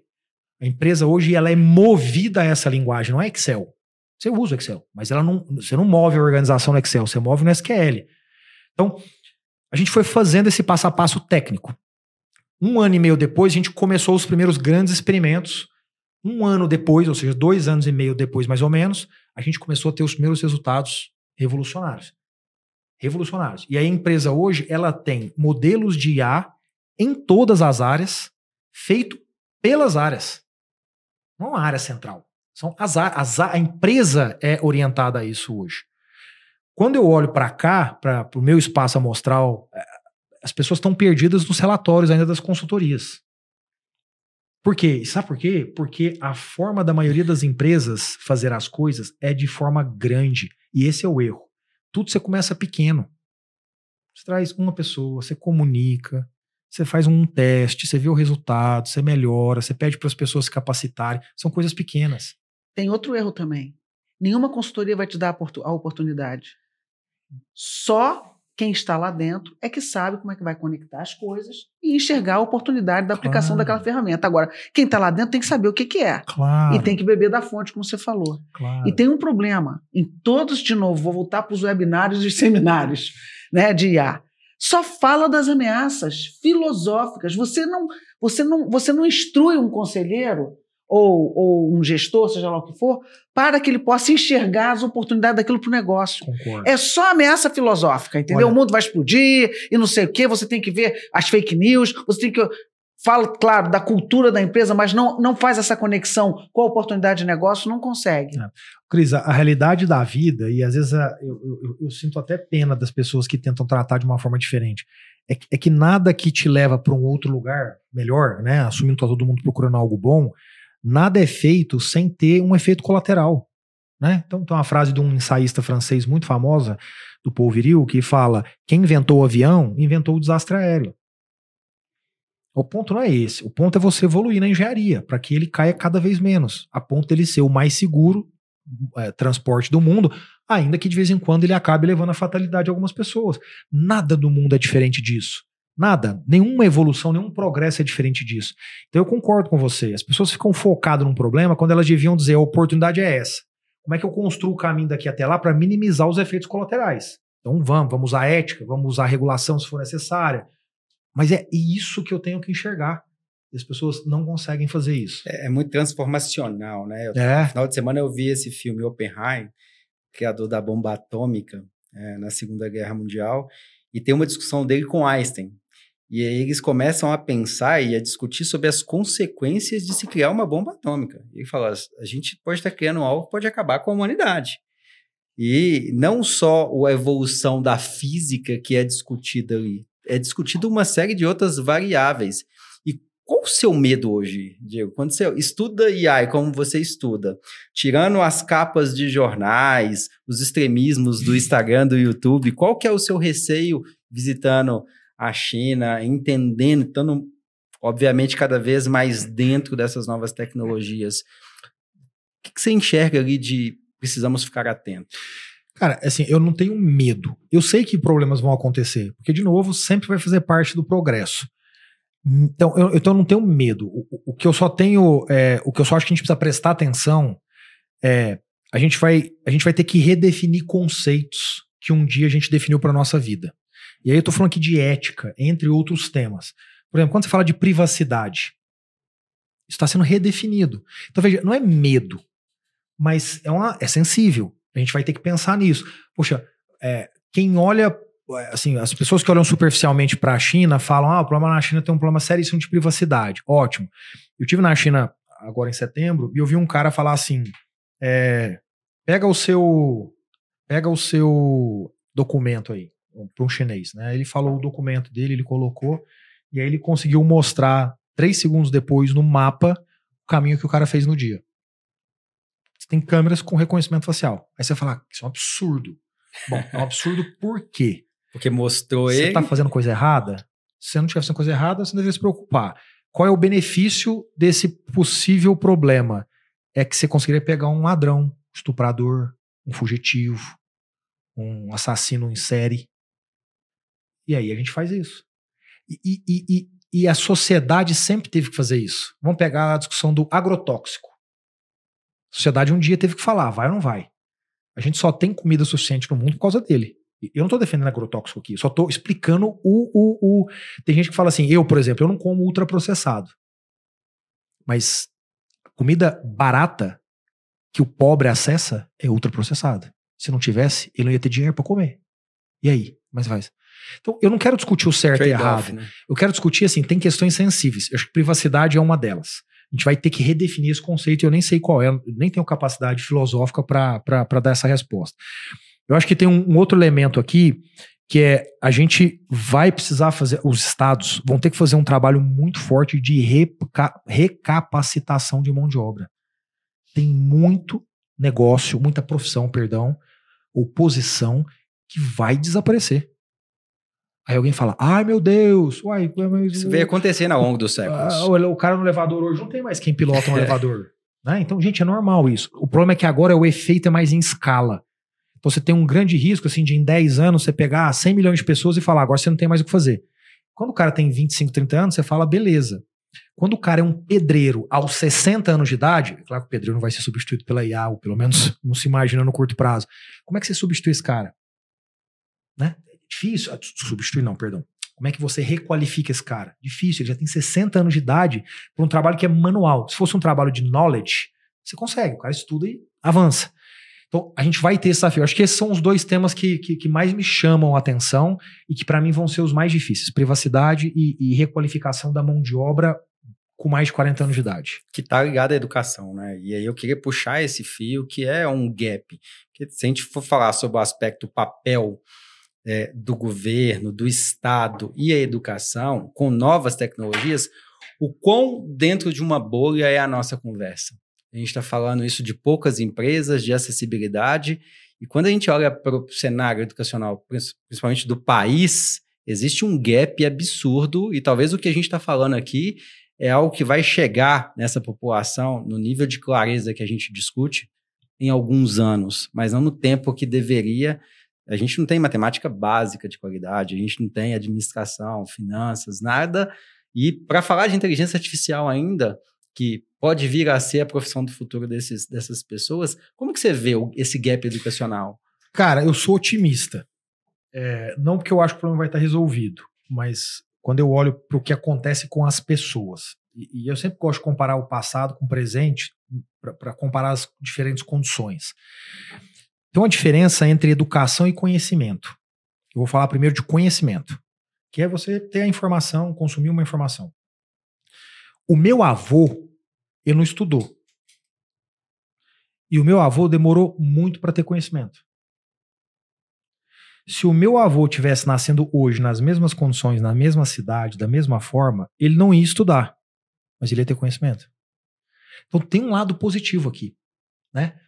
A empresa hoje ela é movida a essa linguagem, não é Excel. Você usa o Excel, mas ela não, você não move a organização no Excel, você move no SQL. Então, a gente foi fazendo esse passo a passo técnico. Um ano e meio depois, a gente começou os primeiros grandes experimentos. Um ano depois, ou seja, dois anos e meio depois, mais ou menos, a gente começou a ter os primeiros resultados revolucionários. Revolucionários. E a empresa hoje, ela tem modelos de IA em todas as áreas, feito pelas áreas. Não a área central. São as, as a empresa é orientada a isso hoje. Quando eu olho para cá, para o meu espaço amostral, eh, as pessoas estão perdidas nos relatórios ainda das consultorias. Por quê? Sabe por quê? Porque a forma da maioria das empresas fazer as coisas é de forma grande. E esse é o erro. Tudo você começa pequeno. Você traz uma pessoa, você comunica, Você faz um teste, você vê o resultado, você melhora, você pede para as pessoas se capacitarem. São coisas pequenas. Tem outro erro também. Nenhuma consultoria vai te dar a oportunidade. Só quem está lá dentro é que sabe como é que vai conectar as coisas e enxergar a oportunidade da aplicação claro. daquela ferramenta. Agora, quem está lá dentro tem que saber o que, que é. Claro. E tem que beber da fonte, como você falou. Claro. E tem um problema. Em todos, de novo, vou voltar para os webinários e seminários né, de IA. Só fala das ameaças filosóficas. Você não, você não, você não instrui um conselheiro ou, ou um gestor, seja lá o que for, para que ele possa enxergar as oportunidades daquilo para o negócio. Concordo. É só ameaça filosófica, entendeu? Olha, o mundo vai explodir e não sei o quê, você tem que ver as fake news, você tem que. Fala, claro, da cultura da empresa, mas não, não faz essa conexão com a oportunidade de negócio, não consegue. É. Cris, a, a, realidade da vida, e às vezes a, eu, eu, eu, sinto até pena das pessoas que tentam tratar de uma forma diferente, é, é que nada que te leva para um outro lugar melhor, né? Assumindo que tá todo mundo procurando algo bom, nada é feito sem ter um efeito colateral. Né? Então tem uma frase de um ensaísta francês muito famosa, do Paul Viril, que fala: quem inventou o avião, inventou o desastre aéreo. O ponto não é esse. O ponto é você evoluir na engenharia, para que ele caia cada vez menos, a ponto dele ser o mais seguro é, transporte do mundo, ainda que de vez em quando ele acabe levando a fatalidade de algumas pessoas. Nada do mundo é diferente disso. Nada, nenhuma evolução, nenhum progresso é diferente disso. Então eu concordo com você. As pessoas ficam focadas num problema quando elas deviam dizer a oportunidade é essa. Como é que eu construo o caminho daqui até lá para minimizar os efeitos colaterais? Então vamos, vamos usar ética, vamos usar regulação se for necessária. Mas é isso que eu tenho que enxergar. As pessoas não conseguem fazer isso. É, é muito transformacional, né? Eu, é. No final de semana eu vi esse filme Oppenheim, criador da bomba atômica é, na Segunda Guerra Mundial, e tem uma discussão dele com Einstein. E aí eles começam a pensar e a discutir sobre as consequências de se criar uma bomba atômica. E ele fala: a gente pode estar criando algo que pode acabar com a humanidade. E não só a evolução da física que é discutida ali, é discutida uma série de outras variáveis. E qual o seu medo hoje, Diego? Quando você estuda AI como você estuda, tirando as capas de jornais, os extremismos do Instagram, do YouTube, qual que é o seu receio visitando a China, entendendo, estando, obviamente, cada vez mais dentro dessas novas tecnologias. O que, você enxerga ali de precisamos ficar atentos? Cara, assim, eu não tenho medo. Eu sei que problemas vão acontecer, porque, de novo, sempre vai fazer parte do progresso. Então, eu, então eu não tenho medo. O, o que eu só tenho, é, o que eu só acho que a gente precisa prestar atenção é a gente vai, a gente vai ter que redefinir conceitos que um dia a gente definiu para nossa vida. E aí eu estou falando aqui de ética, entre outros temas. Por exemplo, quando você fala de privacidade, isso está sendo redefinido. Então, veja, não é medo, mas é, uma, é sensível. A gente vai ter que pensar nisso. Poxa, é, quem olha, assim, as pessoas que olham superficialmente para a China falam: ah, o problema na China tem um problema seríssimo de privacidade. Ótimo. Eu tive na China agora em setembro e eu vi um cara falar assim: é, pega o seu, pega o seu documento aí para um chinês, né? Ele falou o documento dele, ele colocou, e aí ele conseguiu mostrar três segundos depois no mapa o caminho que o cara fez no dia. Você tem câmeras com reconhecimento facial. Aí você fala, ah, isso é um absurdo. Bom, é um absurdo por quê? Porque mostrou você ele. Você tá fazendo coisa errada? Se você não estiver fazendo coisa errada, você não deveria se preocupar. Qual é o benefício desse possível problema? É que você conseguiria pegar um ladrão, um estuprador, um fugitivo, um assassino em série. E aí a gente faz isso. E, e, e, e, a sociedade sempre teve que fazer isso. Vamos pegar a discussão do agrotóxico. A sociedade um dia teve que falar, vai ou não vai? A gente só tem comida suficiente no mundo por causa dele. Eu não estou defendendo agrotóxico aqui, só estou explicando o, o, o. Tem gente que fala assim, eu, por exemplo, eu não como ultraprocessado. Mas comida barata que o pobre acessa é ultraprocessada. Se não tivesse, ele não ia ter dinheiro para comer. E aí? Mas faz. Então, eu não quero discutir o certo e errado. Né? Eu quero discutir, assim, tem questões sensíveis. Eu acho que privacidade é uma delas. A gente vai ter que redefinir esse conceito e eu nem sei qual é, nem tenho capacidade filosófica para dar essa resposta. Eu acho que tem um, um outro elemento aqui que é a gente vai precisar fazer, os estados vão ter que fazer um trabalho muito forte de reca, recapacitação de mão de obra. Tem muito negócio, muita profissão, perdão, ou posição que vai desaparecer. Aí alguém fala, ai meu Deus, uai, mas Isso veio acontecendo ao longo dos séculos. ah, o, o cara no elevador hoje não tem mais quem pilota um elevador. né? Então, gente, é normal isso. O problema é que agora o efeito é mais em escala. Então você tem um grande risco, assim, de em 10 anos você pegar 100 milhões de pessoas e falar, agora você não tem mais o que fazer. Quando o cara tem 25, 30 anos, você fala, beleza. Quando o cara é um pedreiro aos 60 anos de idade, é claro que o pedreiro não vai ser substituído pela IA, ou pelo menos não se imagina no curto prazo. Como é que você substitui esse cara? Né? Difícil. Ah, Substituir não, perdão. Como é que você requalifica esse cara? Difícil, ele já tem 60 anos de idade para um trabalho que é manual. Se fosse um trabalho de knowledge, você consegue, o cara estuda e avança. Então, a gente vai ter esse desafio. Acho que esses são os dois temas que, que, que mais me chamam a atenção e que, para mim, vão ser os mais difíceis: privacidade e, e requalificação da mão de obra com mais de 40 anos de idade. que está ligado à educação, né? E aí eu queria puxar esse fio que é um gap. Que se a gente for falar sobre o aspecto papel é, do governo, do Estado e a educação, com novas tecnologias, o quão dentro de uma bolha é a nossa conversa. A gente está falando isso de poucas empresas, de acessibilidade, e quando a gente olha para o cenário educacional, principalmente do país, existe um gap absurdo, e talvez o que a gente está falando aqui é algo que vai chegar nessa população no nível de clareza que a gente discute em alguns anos, mas não no tempo que deveria. A gente não tem matemática básica de qualidade, a gente não tem administração, finanças, nada. E para falar de inteligência artificial ainda, que pode vir a ser a profissão do futuro desses, dessas pessoas, como que você vê esse gap educacional? Cara, eu sou otimista. É, não porque eu acho que o problema vai estar resolvido, mas quando eu olho para o que acontece com as pessoas. E, e eu sempre gosto de comparar o passado com o presente para comparar as diferentes condições. Tem uma diferença entre educação e conhecimento. Eu vou falar primeiro de conhecimento, que é você ter a informação, consumir uma informação. O meu avô, ele não estudou. E o meu avô demorou muito para ter conhecimento. Se o meu avô tivesse nascendo hoje nas mesmas condições, na mesma cidade, da mesma forma, ele não ia estudar, mas ele ia ter conhecimento. Então tem um lado positivo aqui, né?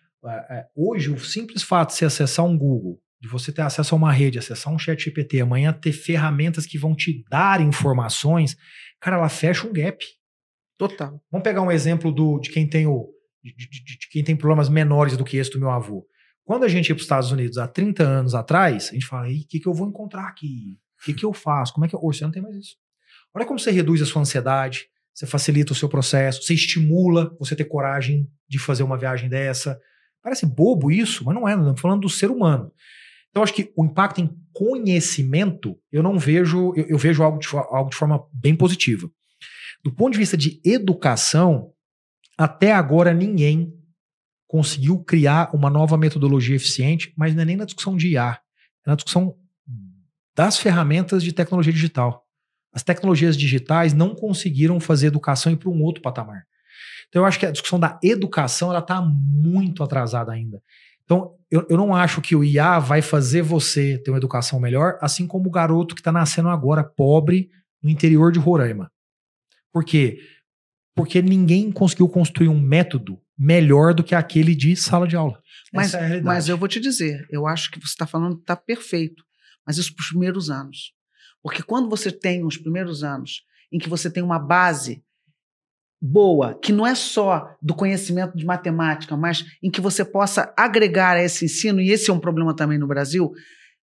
Hoje o simples fato de você acessar um Google, de você ter acesso a uma rede, acessar um chat GPT, amanhã ter ferramentas que vão te dar informações, cara, ela fecha um gap. Total. Vamos pegar um exemplo do, de quem tem o de, de- de- de quem tem problemas menores do que esse do meu avô. Quando a gente ia para os Estados Unidos há 30 anos atrás, a gente fala, o que, que eu vou encontrar aqui? O que, que eu faço? Como é que eu... Hoje você não tem mais isso. Olha como você reduz a sua ansiedade, você facilita o seu processo, você estimula você ter coragem de fazer uma viagem dessa. Parece bobo isso, mas não é, estamos falando do ser humano. Então, acho que o impacto em conhecimento, eu não vejo, eu, eu vejo algo de, algo de forma bem positiva. Do ponto de vista de educação, até agora ninguém conseguiu criar uma nova metodologia eficiente, mas não é nem na discussão de IA, é na discussão das ferramentas de tecnologia digital. As tecnologias digitais não conseguiram fazer educação ir para um outro patamar. Então eu acho que a discussão da educação ela está muito atrasada ainda. Então eu, eu não acho que o IA vai fazer você ter uma educação melhor, assim como o garoto que está nascendo agora pobre no interior de Roraima. Por quê? Porque ninguém conseguiu construir um método melhor do que aquele de sala de aula. Mas, é mas eu vou te dizer, eu acho que você está falando está perfeito, mas isso para os primeiros anos. Porque quando você tem os primeiros anos em que você tem uma base boa, que não é só do conhecimento de matemática, mas em que você possa agregar a esse ensino, e esse é um problema também no Brasil,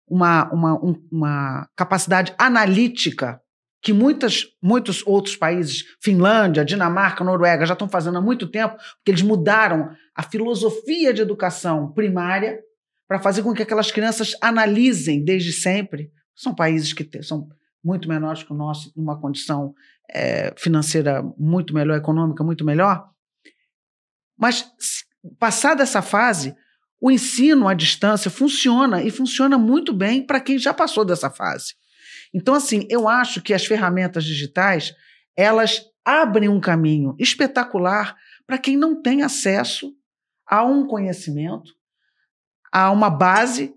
uma, uma, um- uma capacidade analítica que muitas, muitos outros países, Finlândia, Dinamarca, Noruega, já estão fazendo há muito tempo, porque eles mudaram a filosofia de educação primária para fazer com que aquelas crianças analisem desde sempre. São países que são muito menores que o nosso, numa condição eh, financeira muito melhor, econômica muito melhor. Mas, passada essa fase, o ensino à distância funciona e funciona muito bem para quem já passou dessa fase. Então, assim, eu acho que as ferramentas digitais elas abrem um caminho espetacular para quem não tem acesso a um conhecimento, a uma base,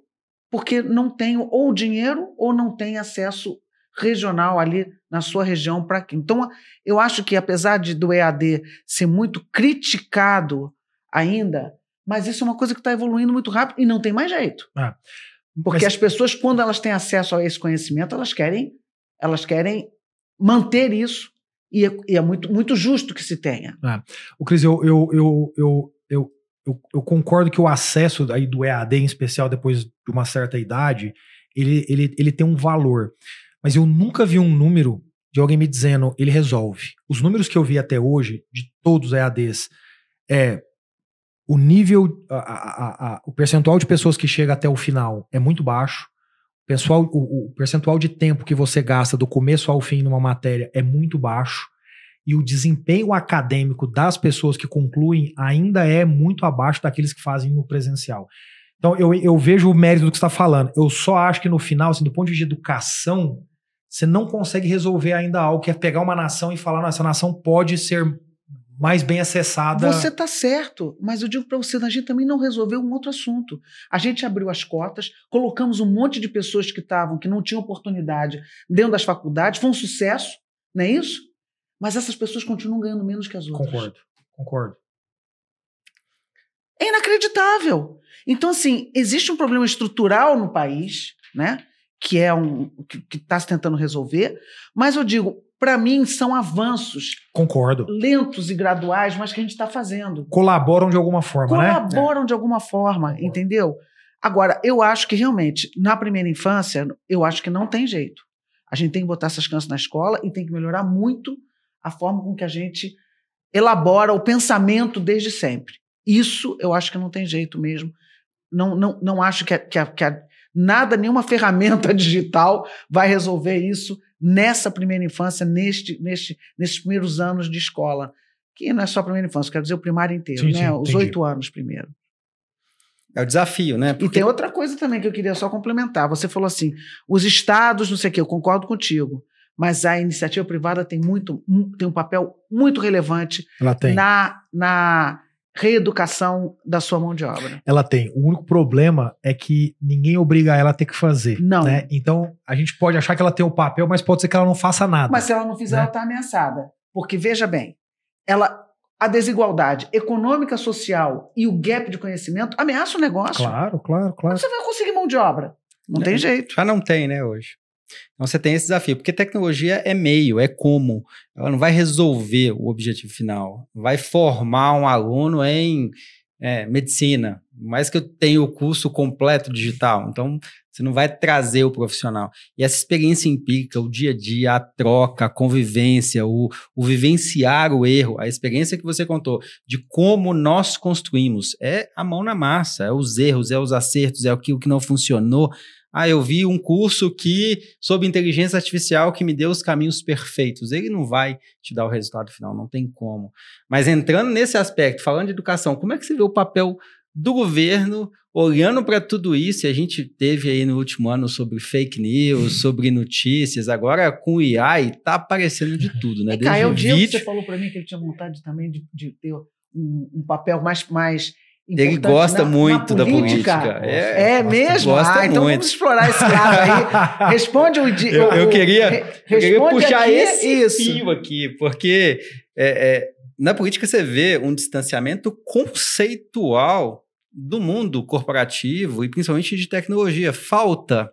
porque não tem ou dinheiro ou não tem acesso regional ali na sua região para Então, eu acho que apesar de do EAD ser muito criticado ainda, mas isso é uma coisa que está evoluindo muito rápido e não tem mais jeito. Porque Mas- as pessoas, quando elas têm acesso a esse conhecimento, elas querem, elas querem manter isso. E é, e é muito, muito justo que se tenha. O Cris, eu, eu, eu, eu, eu, eu, eu concordo que o acesso aí do EAD, em especial depois de uma certa idade, ele, ele, ele tem um valor. Mas eu nunca vi um número de alguém me dizendo ele resolve. Os números que eu vi até hoje, de todos os EADs, é o nível, a- a- a- o percentual de pessoas que chega até o final é muito baixo. O, pessoal, o, o percentual de tempo que você gasta do começo ao fim numa matéria é muito baixo e o desempenho acadêmico das pessoas que concluem ainda é muito abaixo daqueles que fazem no presencial. Então, eu, eu vejo o mérito do que você está falando. Eu só acho que no final, assim, do ponto de educação, você não consegue resolver ainda algo, que é pegar uma nação e falar, não, essa nação pode ser mais bem acessada. Você está certo, mas eu digo para você, a gente também não resolveu um outro assunto. A gente abriu as cotas, colocamos um monte de pessoas que estavam, que não tinham oportunidade dentro das faculdades, foi um sucesso, não é isso? Mas essas pessoas continuam ganhando menos que as outras. Concordo, concordo. É inacreditável. Então, assim, existe um problema estrutural no país, né? Que é um que está se tentando resolver, mas eu digo, para mim, são avanços Concordo. lentos e graduais, mas que a gente está fazendo. Colaboram de alguma forma, né? Colaboram de alguma forma, Concordo. entendeu? Agora, eu acho que realmente, na primeira infância, eu acho que não tem jeito. A gente tem que botar essas crianças na escola e tem que melhorar muito a forma com que a gente elabora o pensamento desde sempre. Isso eu acho que não tem jeito mesmo. Não, não, não acho que, a- que, a- que a- nada, nenhuma ferramenta digital vai resolver isso nessa primeira infância, neste, neste, nesses primeiros anos de escola. Que não é só a primeira infância, quero dizer o primário inteiro, Sim, né? sim, Os entendi. oito anos primeiro. É o desafio, né? E Porque tem outra coisa também que eu queria só complementar. Você falou assim, os estados, não sei o quê, eu concordo contigo. Mas a iniciativa privada tem, muito, um- tem um papel muito relevante Ela tem. na, na reeducação da sua mão de obra. Ela tem. O único problema é que ninguém obriga ela a ter que fazer. Não. Né? Então, a gente pode achar que ela tem o papel, mas pode ser que ela não faça nada. Mas se ela não fizer, Né? ela está ameaçada. Porque, veja bem, ela, a desigualdade econômica, social e o gap de conhecimento ameaça o negócio. Claro, claro, claro. Como você vai conseguir mão de obra? Não É. tem jeito. já não tem, né, hoje. Então você tem esse desafio, porque tecnologia é meio, é como. Ela não vai resolver o objetivo final. Vai formar um aluno em é, medicina, mais que eu tenha o curso completo digital. Então você não vai trazer o profissional. E essa experiência empírica, o dia a dia, a troca, a convivência, o, o vivenciar o erro, a experiência que você contou de como nós construímos, é a mão na massa, é os erros, é os acertos, é aquilo que não funcionou. Ah, eu vi um curso que sobre inteligência artificial que me deu os caminhos perfeitos. Ele não vai te dar o resultado final, não tem como. Mas entrando nesse aspecto, falando de educação, como é que você vê o papel do governo olhando para tudo isso? E a gente teve aí no último ano sobre fake news, sobre notícias, agora com o AI tá aparecendo de tudo, né? E, Caio, o Desde vídeo, você falou para mim que ele tinha vontade também de, de ter um, um papel mais, mais ele gosta na- muito na da política. É, Gosta, mesmo? gosta ah, então muito. vamos explorar esse lado aí. Responde o dia. Eu- eu queria- Eu queria puxar aqui esse isso. fio aqui, porque é, é, na política você vê um distanciamento conceitual do mundo corporativo e principalmente de tecnologia. Falta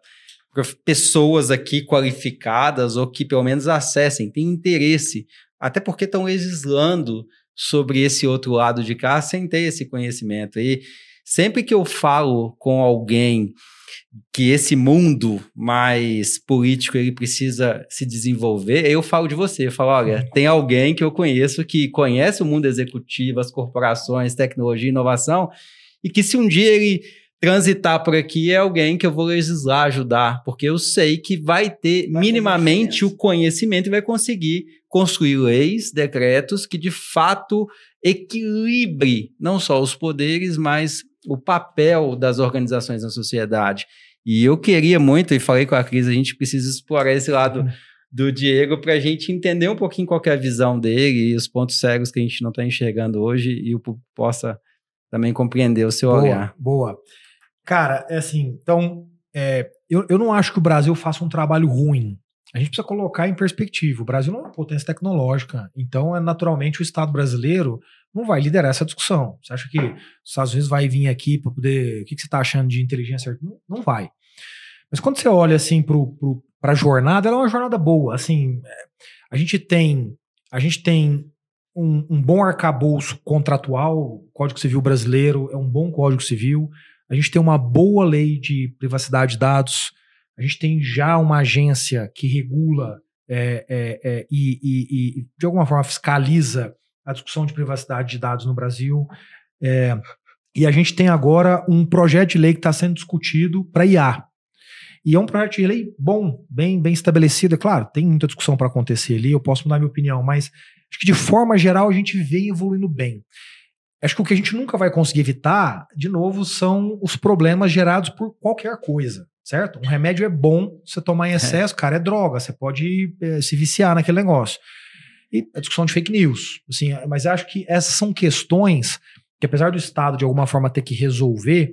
pessoas aqui qualificadas ou que pelo menos acessem, têm interesse, até porque estão legislando sobre esse outro lado de cá sem ter esse conhecimento. E sempre que eu falo com alguém que esse mundo mais político ele precisa se desenvolver, eu falo de você, eu falo, olha, tem alguém que eu conheço que conhece o mundo executivo, as corporações, tecnologia inovação, e que se um dia ele transitar por aqui é alguém que eu vou legislar, ajudar, porque eu sei que vai ter Vai minimamente o conhecimento e vai conseguir construir leis, decretos que de fato equilibre não só os poderes, mas o papel das organizações na sociedade. E eu queria muito, e falei com a Cris, a gente precisa explorar esse lado do Diego para a gente entender um pouquinho qual é a visão dele e os pontos cegos que a gente não está enxergando hoje e o público possa também compreender o seu Boa, olhar. boa. Cara, é assim, então, é, eu, eu não acho que o Brasil faça um trabalho ruim a gente precisa colocar em perspectiva. O Brasil não é uma potência tecnológica, então é naturalmente o Estado brasileiro não vai liderar essa discussão. Você acha que os Estados Unidos vai vir aqui para poder. O que, você está achando de inteligência? Não, não vai. Mas quando você olha assim para a jornada, ela é uma jornada boa. Assim, a gente tem a gente tem um, um, bom arcabouço contratual, o Código Civil brasileiro é um bom Código Civil. A gente tem uma boa lei de privacidade de dados. A gente tem já uma agência que regula é, é, é, e, e, e, de alguma forma, fiscaliza a discussão de privacidade de dados no Brasil. É, e a gente tem agora um projeto de lei que está sendo discutido para IA. E é um projeto de lei bom, bem, bem estabelecido. É claro, tem muita discussão para acontecer ali, eu posso mudar minha opinião, mas acho que de forma geral a gente vem evoluindo bem. Acho que o que a gente nunca vai conseguir evitar, de novo, são os problemas gerados por qualquer coisa certo? Um remédio é bom, você tomar em é. excesso, é. cara, é droga, você pode é, se viciar naquele negócio. E a discussão de fake news, assim, mas acho que essas são questões que apesar do Estado de alguma forma ter que resolver,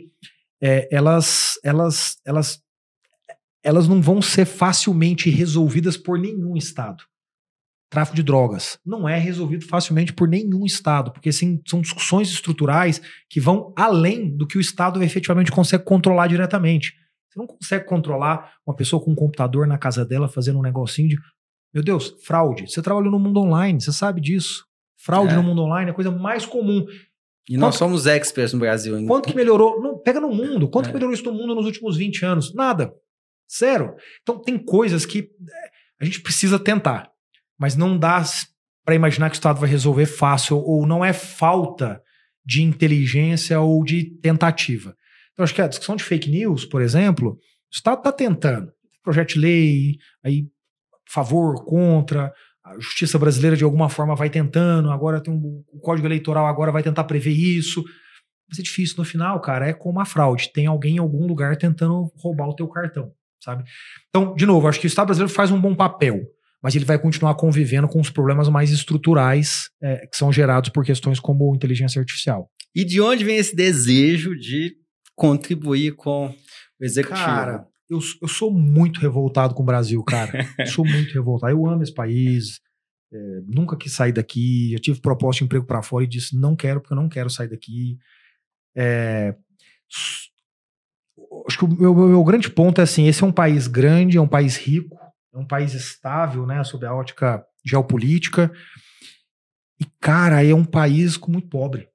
é, elas, elas, elas, elas não vão ser facilmente resolvidas por nenhum Estado. Tráfico de drogas não é resolvido facilmente por nenhum Estado, porque são discussões estruturais que vão além do que o Estado efetivamente consegue controlar diretamente. Você não consegue controlar uma pessoa com um computador na casa dela fazendo um negocinho de. Meu Deus, fraude. Você trabalhou no mundo online, você sabe disso. Fraude é. no mundo online é a coisa mais comum. E quanto, nós somos experts no Brasil. Hein? Quanto que melhorou? Não, pega no mundo. Quanto é. que melhorou isso no mundo nos últimos 20 anos? Nada. Zero. Então tem coisas que é, a gente precisa tentar. Mas não dá para imaginar que o Estado vai resolver fácil, ou não é falta de inteligência ou de tentativa. Então, acho que a discussão de fake news, por exemplo, o Estado está tentando. Projeto de lei, aí favor, contra, a justiça brasileira de alguma forma vai tentando, agora tem um, o Código Eleitoral agora vai tentar prever isso. Mas é difícil. No final, cara, é como a fraude. Tem alguém em algum lugar tentando roubar o teu cartão, sabe? Então, de novo, acho que o Estado brasileiro faz um bom papel, mas ele vai continuar convivendo com os problemas mais estruturais é, que são gerados por questões como inteligência artificial. E de onde vem esse desejo de contribuir com o executivo? Cara, eu, eu sou muito revoltado com o Brasil, cara. sou muito revoltado. Eu amo esse país. É, nunca quis sair daqui. Eu tive proposta de emprego para fora e disse: não quero, porque eu não quero sair daqui. É, acho que o meu, meu, grande ponto é assim: esse é um país grande, é um país rico, é um país estável, né, sob a ótica geopolítica. E, cara, é um país com muito pobre.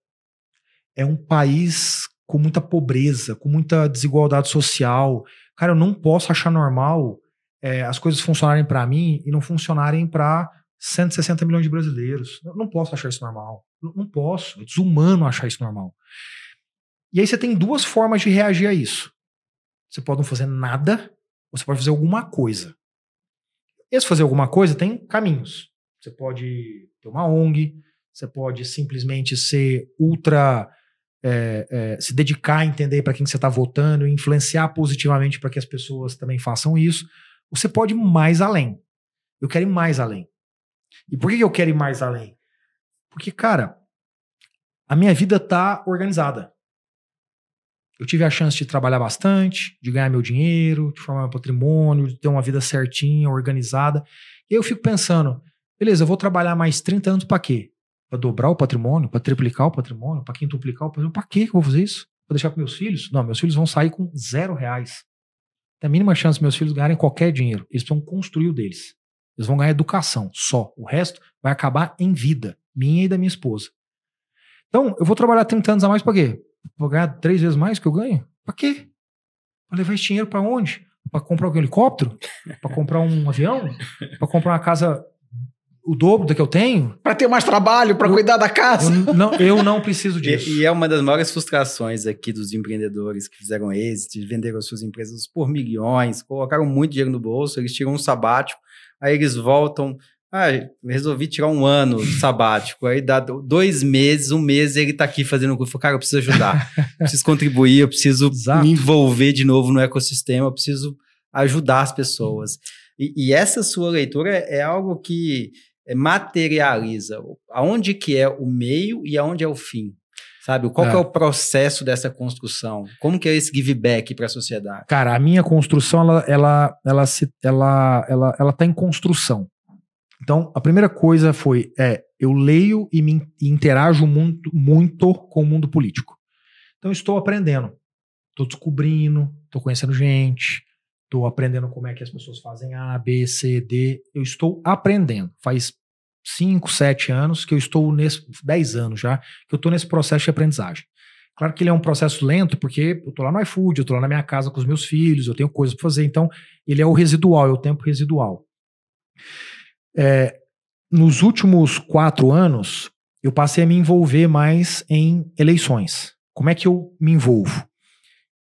É um país com muita pobreza, com muita desigualdade social. Cara, eu não posso achar normal é, as coisas funcionarem para mim e não funcionarem para 160 milhões de brasileiros. Eu não posso achar isso normal. Não, não posso. É desumano achar isso normal. E aí você tem duas formas de reagir a isso. Você pode não fazer nada, ou você pode fazer alguma coisa. Esse fazer alguma coisa tem caminhos. Você pode ter uma ONG, você pode simplesmente ser ultra é, é, se dedicar a entender para quem você está votando, influenciar positivamente para que as pessoas também façam isso, você pode ir mais além. Eu quero ir mais além. E por que eu quero ir mais além? Porque, cara, a minha vida está organizada. Eu tive a chance de trabalhar bastante, de ganhar meu dinheiro, de formar meu patrimônio, de ter uma vida certinha, organizada. E eu fico pensando, beleza, eu vou trabalhar mais 30 anos para quê? Para dobrar o patrimônio, para triplicar o patrimônio, para quintuplicar o patrimônio. Para que eu vou fazer isso? Para deixar para meus filhos? Não, meus filhos vão sair com zero reais. Tem a mínima chance meus filhos ganharem qualquer dinheiro. Eles precisam construir o deles. Eles vão ganhar educação só. O resto vai acabar em vida, minha e da minha esposa. Então, eu vou trabalhar 30 anos a mais para quê? Vou ganhar três vezes mais que eu ganho? Para quê? Para levar esse dinheiro para onde? Para comprar um helicóptero? Para comprar um avião? Para comprar uma casa o dobro do que eu tenho. Para ter mais trabalho, para cuidar da casa. Eu não, eu não preciso disso. E, e, é uma das maiores frustrações aqui dos empreendedores que fizeram êxito, venderam as suas empresas por milhões, colocaram muito dinheiro no bolso, eles tiram um sabático, aí eles voltam. Ah, resolvi tirar um ano sabático. Aí dá dois meses, um mês, ele tá aqui fazendo o curso. Cara, eu preciso ajudar, preciso contribuir, eu preciso Exato. me envolver de novo no ecossistema, eu preciso ajudar as pessoas. E, e essa sua leitura é algo que materializa aonde que é o meio e aonde é o fim. Sabe? Qual que é É. o processo dessa construção? Como que é esse give back para a sociedade? Cara, a minha construção, ela, ela, ela, se, ela, ela, ela tá em construção. Então, a primeira coisa foi, é, eu leio e me e interajo muito, muito com o mundo político. Então, estou aprendendo. Estou descobrindo, estou conhecendo gente, estou aprendendo como é que as pessoas fazem A, B, C, D. Eu estou aprendendo. Faz 5, 7 anos que eu estou nesse, 10 anos já, que eu estou nesse processo de aprendizagem. Claro que ele é um processo lento, porque eu tô lá no iFood, eu tô lá na minha casa com os meus filhos, eu tenho coisas para fazer. Então, ele é o residual, é o tempo residual. É, nos últimos quatro anos, eu passei a me envolver mais em eleições. Como é que eu me envolvo?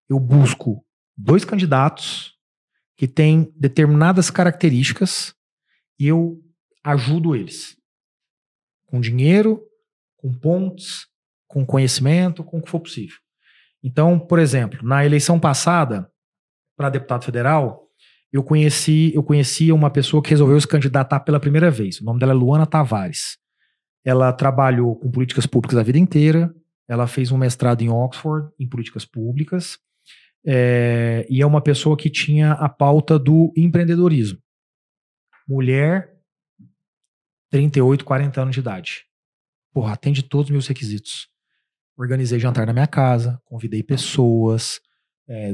Eu busco dois candidatos que têm determinadas características e eu ajudo eles. Com dinheiro, com pontos, com conhecimento, com o que for possível. Então, por exemplo, na eleição passada, para deputado federal, eu conheci, eu conhecia uma pessoa que resolveu se candidatar pela primeira vez. O nome dela é Luana Tavares. Ela trabalhou com políticas públicas a vida inteira. Ela fez um mestrado em Oxford em políticas públicas. É, e é uma pessoa que tinha a pauta do empreendedorismo. Mulher, 38, 40 anos de idade. Porra, atende todos os meus requisitos. Organizei jantar na minha casa, convidei pessoas, é,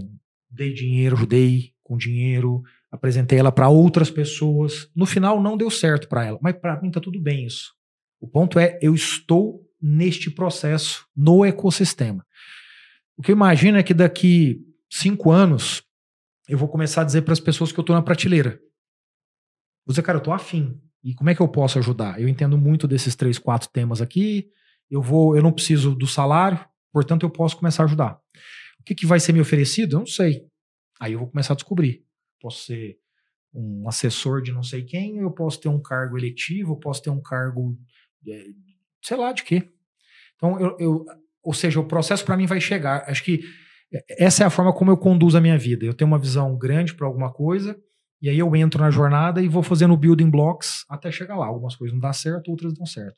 dei dinheiro, ajudei com dinheiro, apresentei ela para outras pessoas. No final não deu certo para ela, mas para mim tá tudo bem isso. O ponto é eu estou neste processo no ecossistema. O que eu imagino é que daqui cinco anos eu vou começar a dizer para as pessoas que eu estou na prateleira. Vou dizer, cara, eu tô afim. E como é que eu posso ajudar? Eu entendo muito desses três, quatro temas aqui. Eu vou, eu não preciso do salário, portanto eu posso começar a ajudar. O que, que vai ser me oferecido? Eu não sei. Aí eu vou começar a descobrir. Posso ser um assessor de não sei quem, eu posso ter um cargo eletivo, eu posso ter um cargo, é, sei lá de quê. Então, eu, eu- ou seja, o processo para mim vai chegar. Acho que essa é a forma como eu conduzo a minha vida. Eu tenho uma visão grande para alguma coisa, e aí eu entro na jornada e vou fazendo building blocks até chegar lá. Algumas coisas não dão certo, outras dão certo.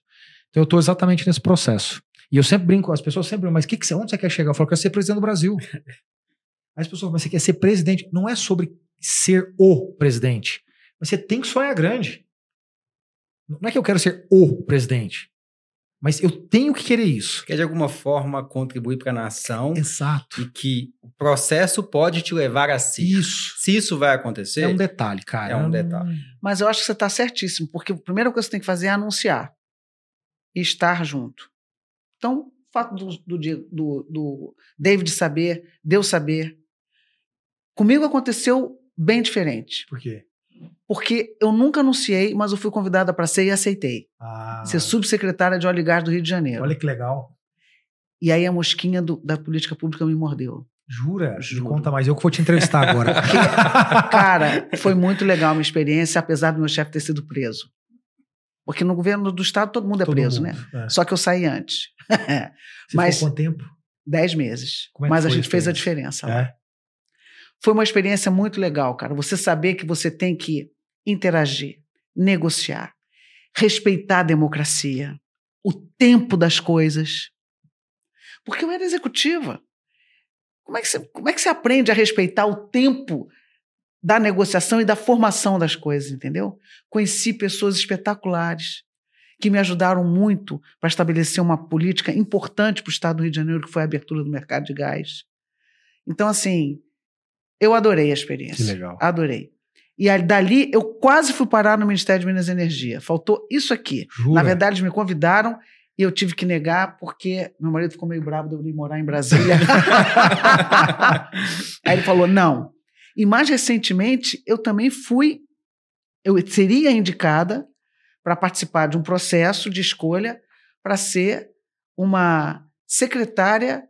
Então eu estou exatamente nesse processo. E eu sempre brinco, as pessoas sempre brincam, mas que que você, onde você quer chegar? Eu falo, eu quero ser presidente do Brasil. Aí as pessoas, mas você quer ser presidente? Não é sobre ser o presidente. Mas você tem que sonhar grande. Não é que eu quero ser o presidente. Mas eu tenho que querer isso. Quer de alguma forma contribuir para a nação Exato. e que o processo pode te levar a si. Isso. Se isso vai acontecer, É um detalhe, cara. É um detalhe. Mas eu acho que você está certíssimo, porque a primeira coisa que você tem que fazer é anunciar e estar junto. Então, o fato do, do, do, do David saber, de eu saber, comigo aconteceu bem diferente. Por quê? Porque eu nunca anunciei, mas eu fui convidada para ser e aceitei. Ah, Ser subsecretária de óleo e gás do Rio de Janeiro. olha que legal. E aí a mosquinha do- da política pública me mordeu. Jura? Juro. Me conta mais. Eu que vou te entrevistar agora. Cara, foi muito legal a minha experiência, apesar do meu chefe ter sido preso. Porque no governo do estado todo mundo é Todo preso, mundo, né? é. Só que eu saí antes. Você Mas- ficou quanto tempo? Dez meses. É Mas a foi a gente fez a diferença. É. Foi uma experiência muito legal, cara. Você saber que você tem que interagir, negociar, respeitar a democracia, o tempo das coisas. Porque eu era executiva. Como é que você, como é que você aprende a respeitar o tempo da negociação e da formação das coisas, entendeu? Conheci pessoas espetaculares que me ajudaram muito para estabelecer uma política importante para o Estado do Rio de Janeiro, que foi a abertura do mercado de gás. Então, assim, eu adorei a experiência. Que legal. Adorei. E aí, dali eu quase fui parar no Ministério de Minas e Energia. Faltou isso aqui. Jura? Na verdade, eles me convidaram e eu tive que negar porque meu marido ficou meio bravo de eu ir morar em Brasília. Aí ele falou: não. E mais recentemente, eu também fui, eu seria indicada para participar de um processo de escolha para ser uma secretária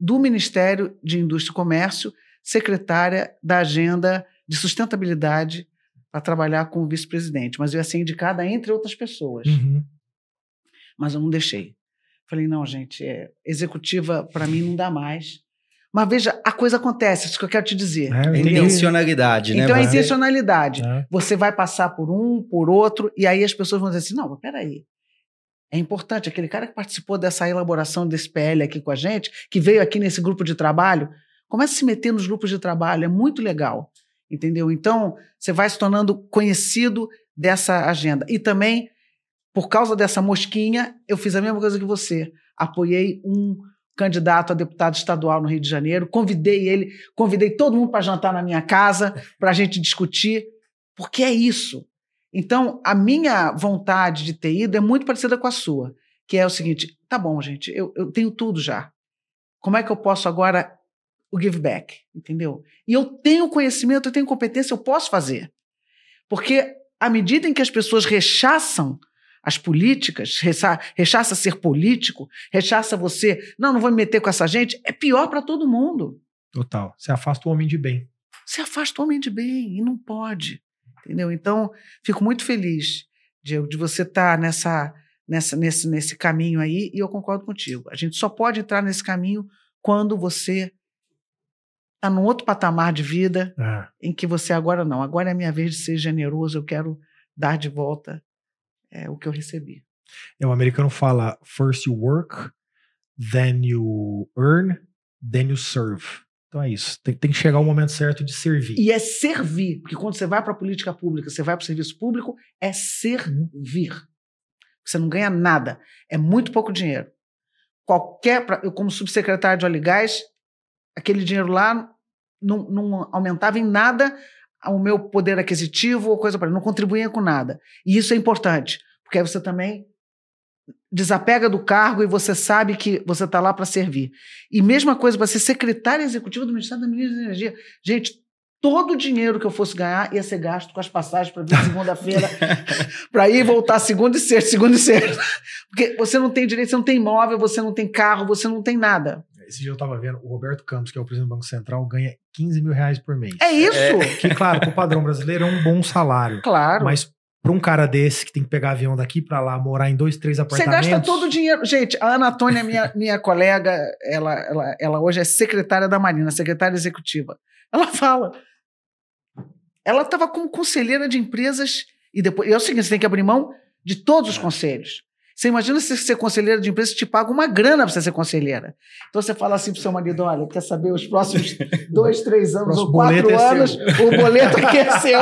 do Ministério de Indústria e Comércio, secretária da agenda de sustentabilidade para trabalhar com o vice-presidente. Mas eu ia ser indicada entre outras pessoas Uhum. mas eu não deixei. Falei, não, gente, é, executiva para mim não dá mais. Mas veja, a coisa acontece, isso que eu quero te dizer. É, intencionalidade, né? então é Você- intencionalidade. É. Você vai passar por um, por outro, e aí as pessoas vão dizer assim: não, mas peraí. É importante. Aquele cara que participou dessa elaboração desse PL aqui com a gente, que veio aqui nesse grupo de trabalho, comece a se meter nos grupos de trabalho, é muito legal. Entendeu? Então, você vai se tornando conhecido dessa agenda. E também, por causa dessa mosquinha, eu fiz a mesma coisa que você. Apoiei um candidato a deputado estadual no Rio de Janeiro, convidei ele, convidei todo mundo para jantar na minha casa, para a gente discutir, porque é isso. Então, a minha vontade de ter ido é muito parecida com a sua, que é o seguinte: tá bom, gente, eu, eu tenho tudo já. Como é que eu posso agora o give back? Entendeu? E eu tenho conhecimento, eu tenho competência, eu posso fazer. Porque à medida em que as pessoas rechaçam as políticas, rechaça ser político, rechaça você, não, não vou me meter com essa gente, é pior para todo mundo. Total. Você afasta o homem de bem. Você afasta o homem de bem e não pode. Entendeu? Então, fico muito feliz, Diego, de você estar tá nessa, nessa, nesse, nesse caminho aí, e eu concordo contigo. A gente só pode entrar nesse caminho quando você está num outro patamar de vida é. em que você agora não. Agora é a minha vez de ser generoso, eu quero dar de volta é, o que eu recebi. É, o americano fala: first you work, then you earn, then you serve. Então é isso. Tem, tem, que chegar o momento certo de servir. E é servir, porque quando você vai para a política pública, você vai para o serviço público, é servir. Você não ganha nada. É muito pouco dinheiro. Qualquer. Eu, como subsecretário de óleo e gás, aquele dinheiro lá não, não aumentava em nada o meu poder aquisitivo ou coisa para não contribuía com nada. E isso é importante, porque aí você também desapega do cargo e você sabe que você está lá para servir. E mesma coisa para ser secretária executiva do Ministério da Minas e Energia. Gente, todo o dinheiro que eu fosse ganhar ia ser gasto com as passagens para vir segunda-feira, para ir voltar segunda e sexta, segunda e sexta. Porque você não tem direito, você não tem imóvel, você não tem carro, você não tem nada. Esse dia eu estava vendo, o Roberto Campos, que é o presidente do Banco Central, ganha 15 mil reais por mês. É isso! É, que, claro, para o padrão brasileiro é um bom salário. Claro. Mas para um cara desse que tem que pegar avião daqui para lá, morar em dois, três apartamentos. Você gasta todo o dinheiro. Gente, a Ana Antônia, minha, minha colega, ela, ela, ela hoje é secretária da Marina, secretária executiva. Ela fala. Ela estava como conselheira de empresas e depois. E é o seguinte: você tem que abrir mão de todos os conselhos. Você imagina se ser conselheira de empresa te paga uma grana para você ser conselheira. Então você fala assim para o seu marido: olha, quer saber os próximos dois, três anos ou quatro é anos, é o boleto aqui é seu.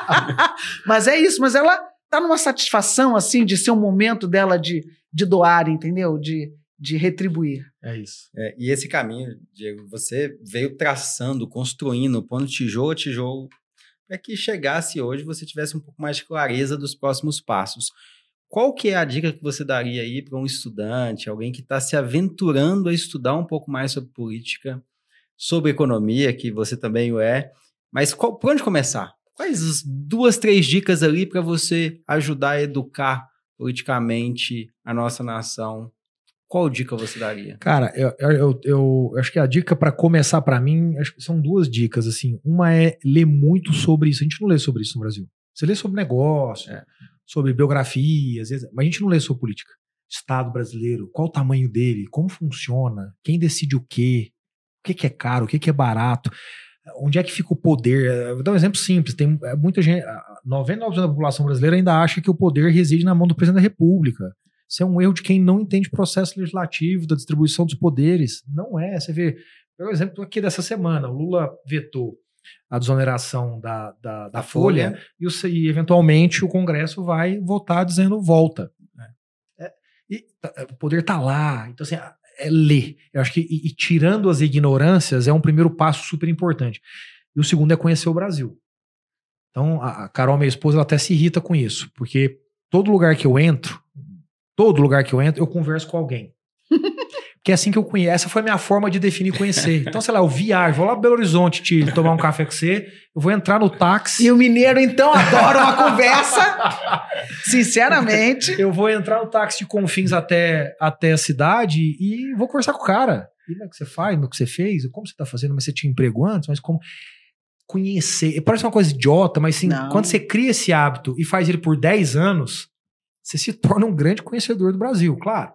mas é isso, mas ela está numa satisfação assim de ser um momento dela de, de doar, entendeu? De, de retribuir. É isso. É, e esse caminho, Diego, você veio traçando, construindo, pondo tijolo a tijolo, para que chegasse hoje você tivesse um pouco mais de clareza dos próximos passos. Qual que é a dica que você daria aí para um estudante, alguém que está se aventurando a estudar um pouco mais sobre política, sobre economia, que você também o é, mas qual, por onde começar? Quais as duas, três dicas ali para você ajudar a educar politicamente a nossa nação? Qual dica você daria? Cara, eu, eu, eu, acho que a dica para começar para mim, acho que são duas dicas assim. Uma é ler muito sobre isso. A gente não lê sobre isso no Brasil. Você lê sobre negócio, é sobre biografias, mas a gente não lê sobre política. Estado brasileiro, qual o tamanho dele, como funciona, quem decide o quê, o que, é caro, o que, é barato, onde é que fica o poder. Vou dar um exemplo simples: tem é, muita gente, 99% da população brasileira ainda acha que o poder reside na mão do presidente da República. Isso é um erro de quem não entende o processo legislativo, da distribuição dos poderes. Não é. Você vê, por exemplo, aqui dessa semana, o Lula vetou a desoneração da, da, da folha, folha. E, o, e, eventualmente o Congresso vai votar dizendo volta. Né? É, e, tá, o poder está lá. Então, assim, é ler. Eu acho que e, e, tirando as ignorâncias é um primeiro passo super importante. E o segundo é conhecer o Brasil. Então, a, a Carol, minha esposa, ela até se irrita com isso, porque todo lugar que eu entro, todo lugar que eu entro, eu converso com alguém. Que é assim que eu conheço. Essa foi a minha forma de definir conhecer. Então, sei lá, eu viajo, vou lá para Belo Horizonte te tomar um café com você, eu vou entrar no táxi. E o mineiro, então, adora uma conversa. Sinceramente. Eu vou entrar no táxi de Confins até, até a cidade e vou conversar com o cara. E como é que você faz? O que você fez? Como você está fazendo? Mas você tinha emprego antes? Mas como conhecer. Parece uma coisa idiota, mas assim, quando você cria esse hábito e faz ele por 10 anos, você se torna um grande conhecedor do Brasil, claro.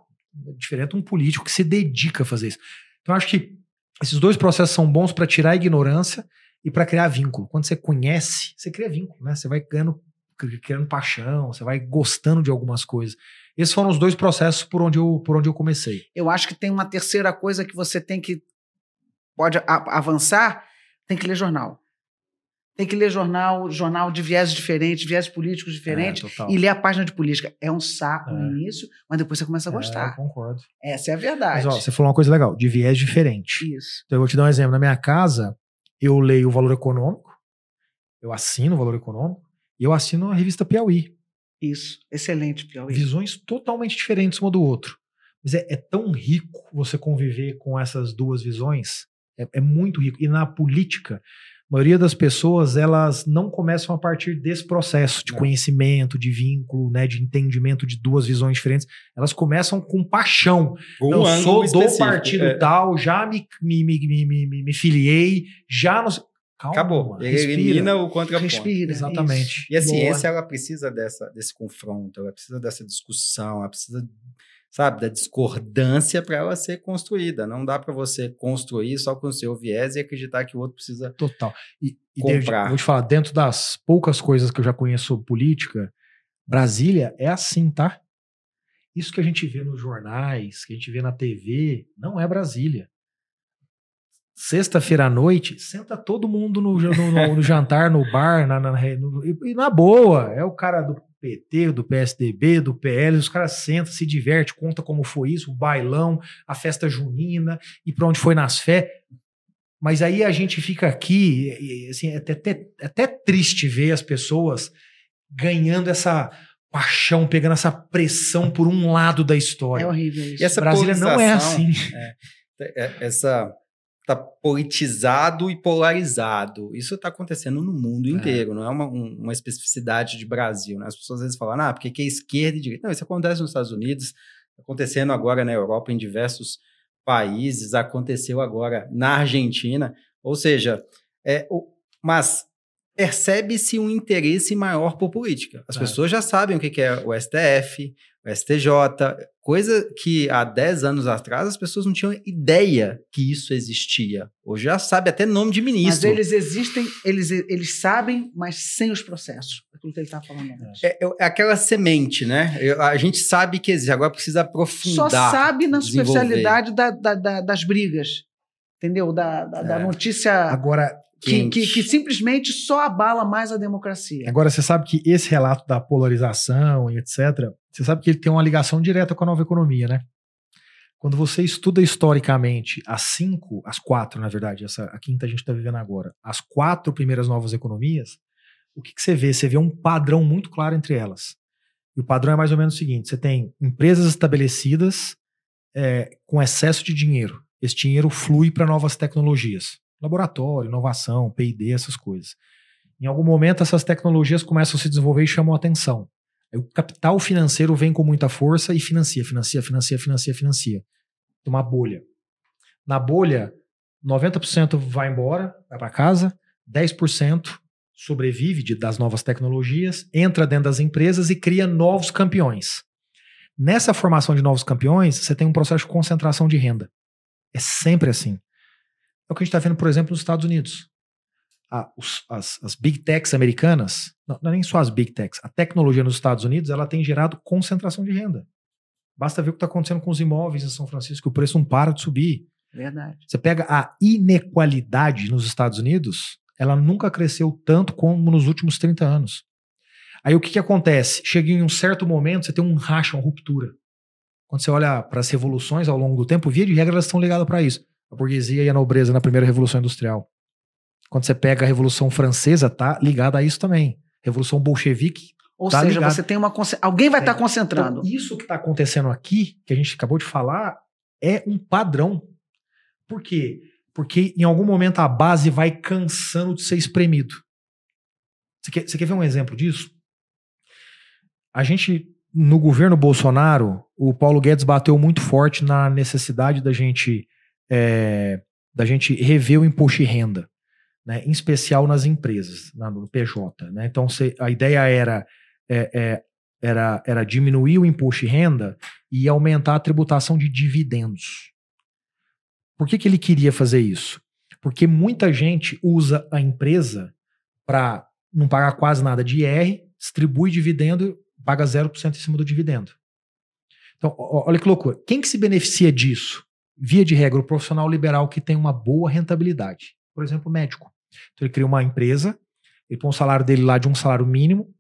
Diferente um político que se dedica a fazer isso. Então, acho que esses dois processos são bons para tirar a ignorância e para criar vínculo. Quando você conhece, você cria vínculo, né? Você vai ganhando criando paixão, você vai gostando de algumas coisas. Esses foram os dois processos por onde eu, por onde eu comecei. Eu acho que tem uma terceira coisa que você tem que pode avançar, tem que ler jornal. Tem que ler jornal, jornal de viés diferentes, viés políticos diferentes, É, e ler a página de política. É um saco É. no início, mas depois você começa a É, eu gostar. concordo. Essa é a Mas verdade. ó, você falou uma coisa legal, de viés diferente. Isso. Então eu vou te dar um exemplo. Na minha casa, eu leio o Valor Econômico, eu assino o Valor Econômico, e eu assino a revista Piauí. Isso. Excelente, Piauí. Visões totalmente diferentes uma do outro. Mas é, é tão rico você conviver com essas duas visões. É, é muito rico. E na política, maioria das pessoas, elas não começam a partir desse processo de Não. conhecimento, de vínculo, né, de entendimento de duas visões diferentes. Elas começam com paixão. Um eu ângulo sou do partido é. tal, já me, me, me, me, me, me- me filiei, já não sei- Calma, Acabou. Respira. elimina o contraponto. Respira. Exatamente. E a Boa. ciência, ela precisa dessa, desse confronto, ela precisa dessa discussão, ela precisa, sabe, da discordância para ela ser construída. Não dá para você construir só com o seu viés e acreditar que o outro precisa. Total. E, e Comprar. vou te falar, dentro das poucas coisas que eu já conheço política, Brasília é assim, tá? Isso que a gente vê nos jornais, que a gente vê na TV, não é Brasília. Sexta-feira à noite, senta todo mundo no, no- no- no jantar, no bar, na, na- no- e, e na boa. É o cara do PT, do PSDB, do PL, os caras sentam, se diverte, conta como foi isso, o bailão, a festa junina, e para onde foi nas fé. Mas aí a gente fica aqui, assim, é até, até, é até triste ver as pessoas ganhando essa paixão, pegando essa pressão por um lado da história. É horrível isso. E essa Brasília não é assim. é- essa tá politizado e polarizado. Isso está acontecendo no mundo inteiro, não é uma, um- uma especificidade de Brasil. Né? As pessoas às vezes falam, ah, porque que é esquerda e direita. Não, isso acontece nos Estados Unidos, acontecendo agora na Europa, em diversos países, aconteceu agora na Argentina. Ou seja, é, o- mas percebe-se um interesse maior por política. As É. pessoas já sabem o que que é o STF, o STJ, coisa que há 10 anos atrás as pessoas não tinham ideia que isso existia. Hoje já sabe até nome de Mas ministro. eles existem, eles, eles sabem, mas sem os processos. É Aquilo que ele está falando antes. É, é aquela semente, né? Eu- a gente sabe que existe, agora precisa Só aprofundar. sabe na superficialidade da- da- da- das brigas. Entendeu? Da, da, da É. notícia Agora, que, que, que simplesmente só abala mais a democracia. agora você sabe que esse relato da polarização e etc., você sabe que ele tem uma ligação direta com a nova economia, né? Quando você estuda historicamente as cinco, as quatro, na verdade, essa, a quinta a gente está vivendo agora, as quatro primeiras novas economias, o que, que você vê? Você vê um padrão muito claro entre elas. E o padrão é mais ou menos o seguinte: você tem empresas estabelecidas é, com excesso de dinheiro. Esse dinheiro flui para novas tecnologias. Laboratório, inovação, PD, essas coisas. Em algum momento, essas tecnologias começam a se desenvolver e chamam atenção. O capital financeiro vem com muita força e financia, financia, financia, financia, financia. Uma bolha. Na bolha, 90% vai embora, vai para casa, 10% sobrevive de- das novas tecnologias, entra dentro das empresas e cria novos campeões. Nessa formação de novos campeões, você tem um processo de concentração de renda. É sempre assim. É o que a gente está vendo, por exemplo, nos Estados Unidos. Ah, os- as, as big techs americanas, não, não é nem só as big techs, a tecnologia nos Estados Unidos ela tem gerado concentração de renda. Basta ver o que está acontecendo com os imóveis em São Francisco, que o preço não para de subir. Verdade. Você pega a inequalidade nos Estados Unidos, ela nunca cresceu tanto como nos últimos 30 anos. Aí o que, que acontece? Chega em um certo momento, você tem um racha, uma ruptura. Quando você olha para as revoluções ao longo do tempo, via de regra elas estão ligadas para isso. A burguesia e a nobreza na primeira revolução industrial. Quando você pega a revolução francesa, tá ligada a isso também. Revolução bolchevique. Ou Tá seja, ligado. você tem uma. Alguém vai É. estar concentrando. Então, isso que está acontecendo aqui, que a gente acabou de falar, é um padrão. Por quê? Porque em algum momento a base vai cansando de ser espremido. Você quer, você quer ver um exemplo disso? A gente, no governo Bolsonaro, o Paulo Guedes bateu muito forte na necessidade da gente, é, da gente rever o imposto de renda, né? em especial nas empresas, na- no PJ. Né? Então, você- a ideia era é, é, era, era diminuir o imposto de renda e aumentar a tributação de dividendos. Por que, que ele queria fazer isso? Porque muita gente usa a empresa para não pagar quase nada de IR, distribui dividendo, paga 0% em cima do dividendo. Então, olha que loucura. Quem que se beneficia disso? Via de regra, o profissional liberal que tem uma boa rentabilidade. Por exemplo, médico. Então, ele cria uma empresa, ele põe o salário dele lá de um salário mínimo,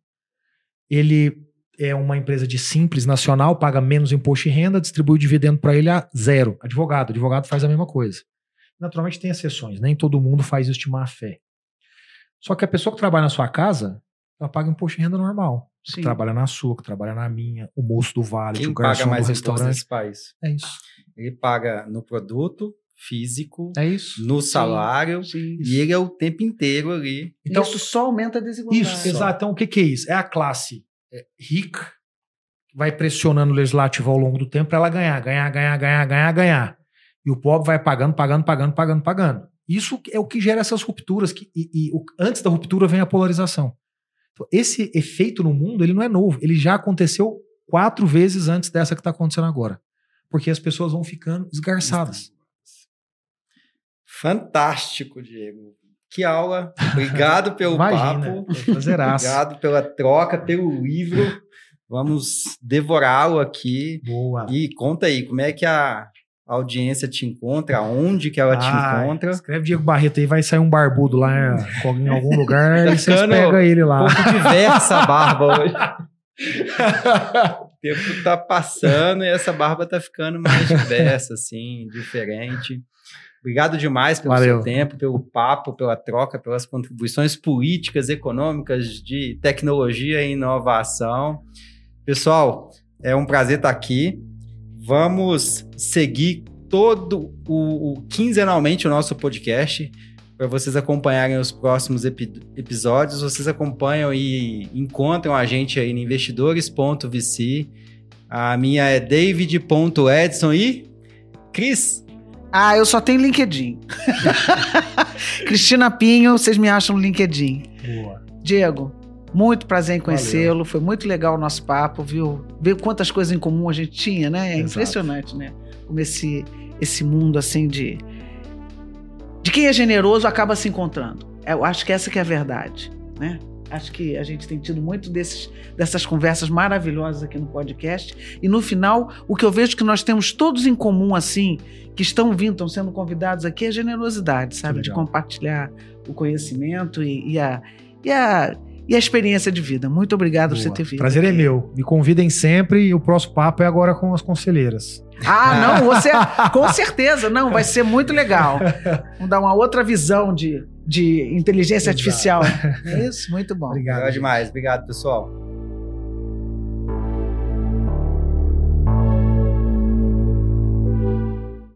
ele é uma empresa de simples nacional, paga menos imposto de renda, distribui o dividendo para ele a zero. Advogado, advogado faz a mesma coisa. Naturalmente tem exceções, nem todo mundo faz isso de má fé. Só que a pessoa que trabalha na sua casa, ela paga imposto de renda normal. Que trabalha na sua, que trabalha na minha, o moço do vale, Quem o paga mais do restaurante país? É isso. Ele paga no produto físico, É isso. no salário, Sim. e ele é o tempo inteiro ali. Então, isso só aumenta a desigualdade. Isso, exato. Então, o que, que é isso? É a classe é, rica que vai pressionando o legislativo ao longo do tempo para ela ganhar, ganhar, ganhar, ganhar, ganhar, ganhar. E o pobre vai pagando, pagando, pagando, pagando, pagando. Isso é o que gera essas rupturas. Que, e, e o- antes da ruptura vem a polarização. Então, esse efeito no mundo, ele não é novo. Ele já aconteceu quatro vezes antes dessa que está acontecendo agora. Porque as pessoas vão ficando esgarçadas. Fantástico, Diego. Que aula. Obrigado pelo Imagina. papo. prazeraço. Obrigado pela troca, pelo livro. Vamos devorá-lo aqui. Boa. E conta aí, como é que a audiência te encontra? Onde que ela te Ah, encontra? Escreve Diego Barreto aí, vai sair um barbudo lá em algum lugar e vocês Ficando pegam ele Um lá. pouco diversa a barba hoje. O tempo tá passando e essa barba tá ficando mais diversa, assim, diferente. Obrigado demais pelo Valeu. seu tempo, pelo papo, pela troca, pelas contribuições políticas, econômicas, de tecnologia e inovação. Pessoal, é um prazer estar aqui. Vamos seguir todo o, o- quinzenalmente o nosso podcast para vocês acompanharem os próximos epi- episódios. Vocês acompanham e encontram a gente aí no investidores.vc. A minha é david.edson e Cris. Ah, eu só tenho LinkedIn. Cristina Pinho, vocês me acham no LinkedIn. Boa. Diego, muito prazer em conhecê-lo. Foi muito legal o nosso papo, viu? Ver quantas coisas em comum a gente tinha, né? É Exato. impressionante, né? Como esse, esse mundo assim de. De quem é generoso acaba se encontrando. Eu acho que essa que é a verdade, né? Acho que a gente tem tido muito desses, dessas conversas maravilhosas aqui no podcast. E no final, o que eu vejo que nós temos todos em comum, assim, que estão vindo, estão sendo convidados aqui, é generosidade, sabe? De compartilhar o conhecimento e, e a, e, a, e a experiência de vida. Muito obrigado por você ter vindo. Prazer é aqui. meu. Me convidem sempre e o próximo papo é agora com as conselheiras. Ah, não, você. com certeza, não, vai ser muito legal. Vamos dar uma outra visão de, de inteligência Exato. artificial. É isso? Muito bom. Obrigado. Legal gente. demais. Obrigado, pessoal.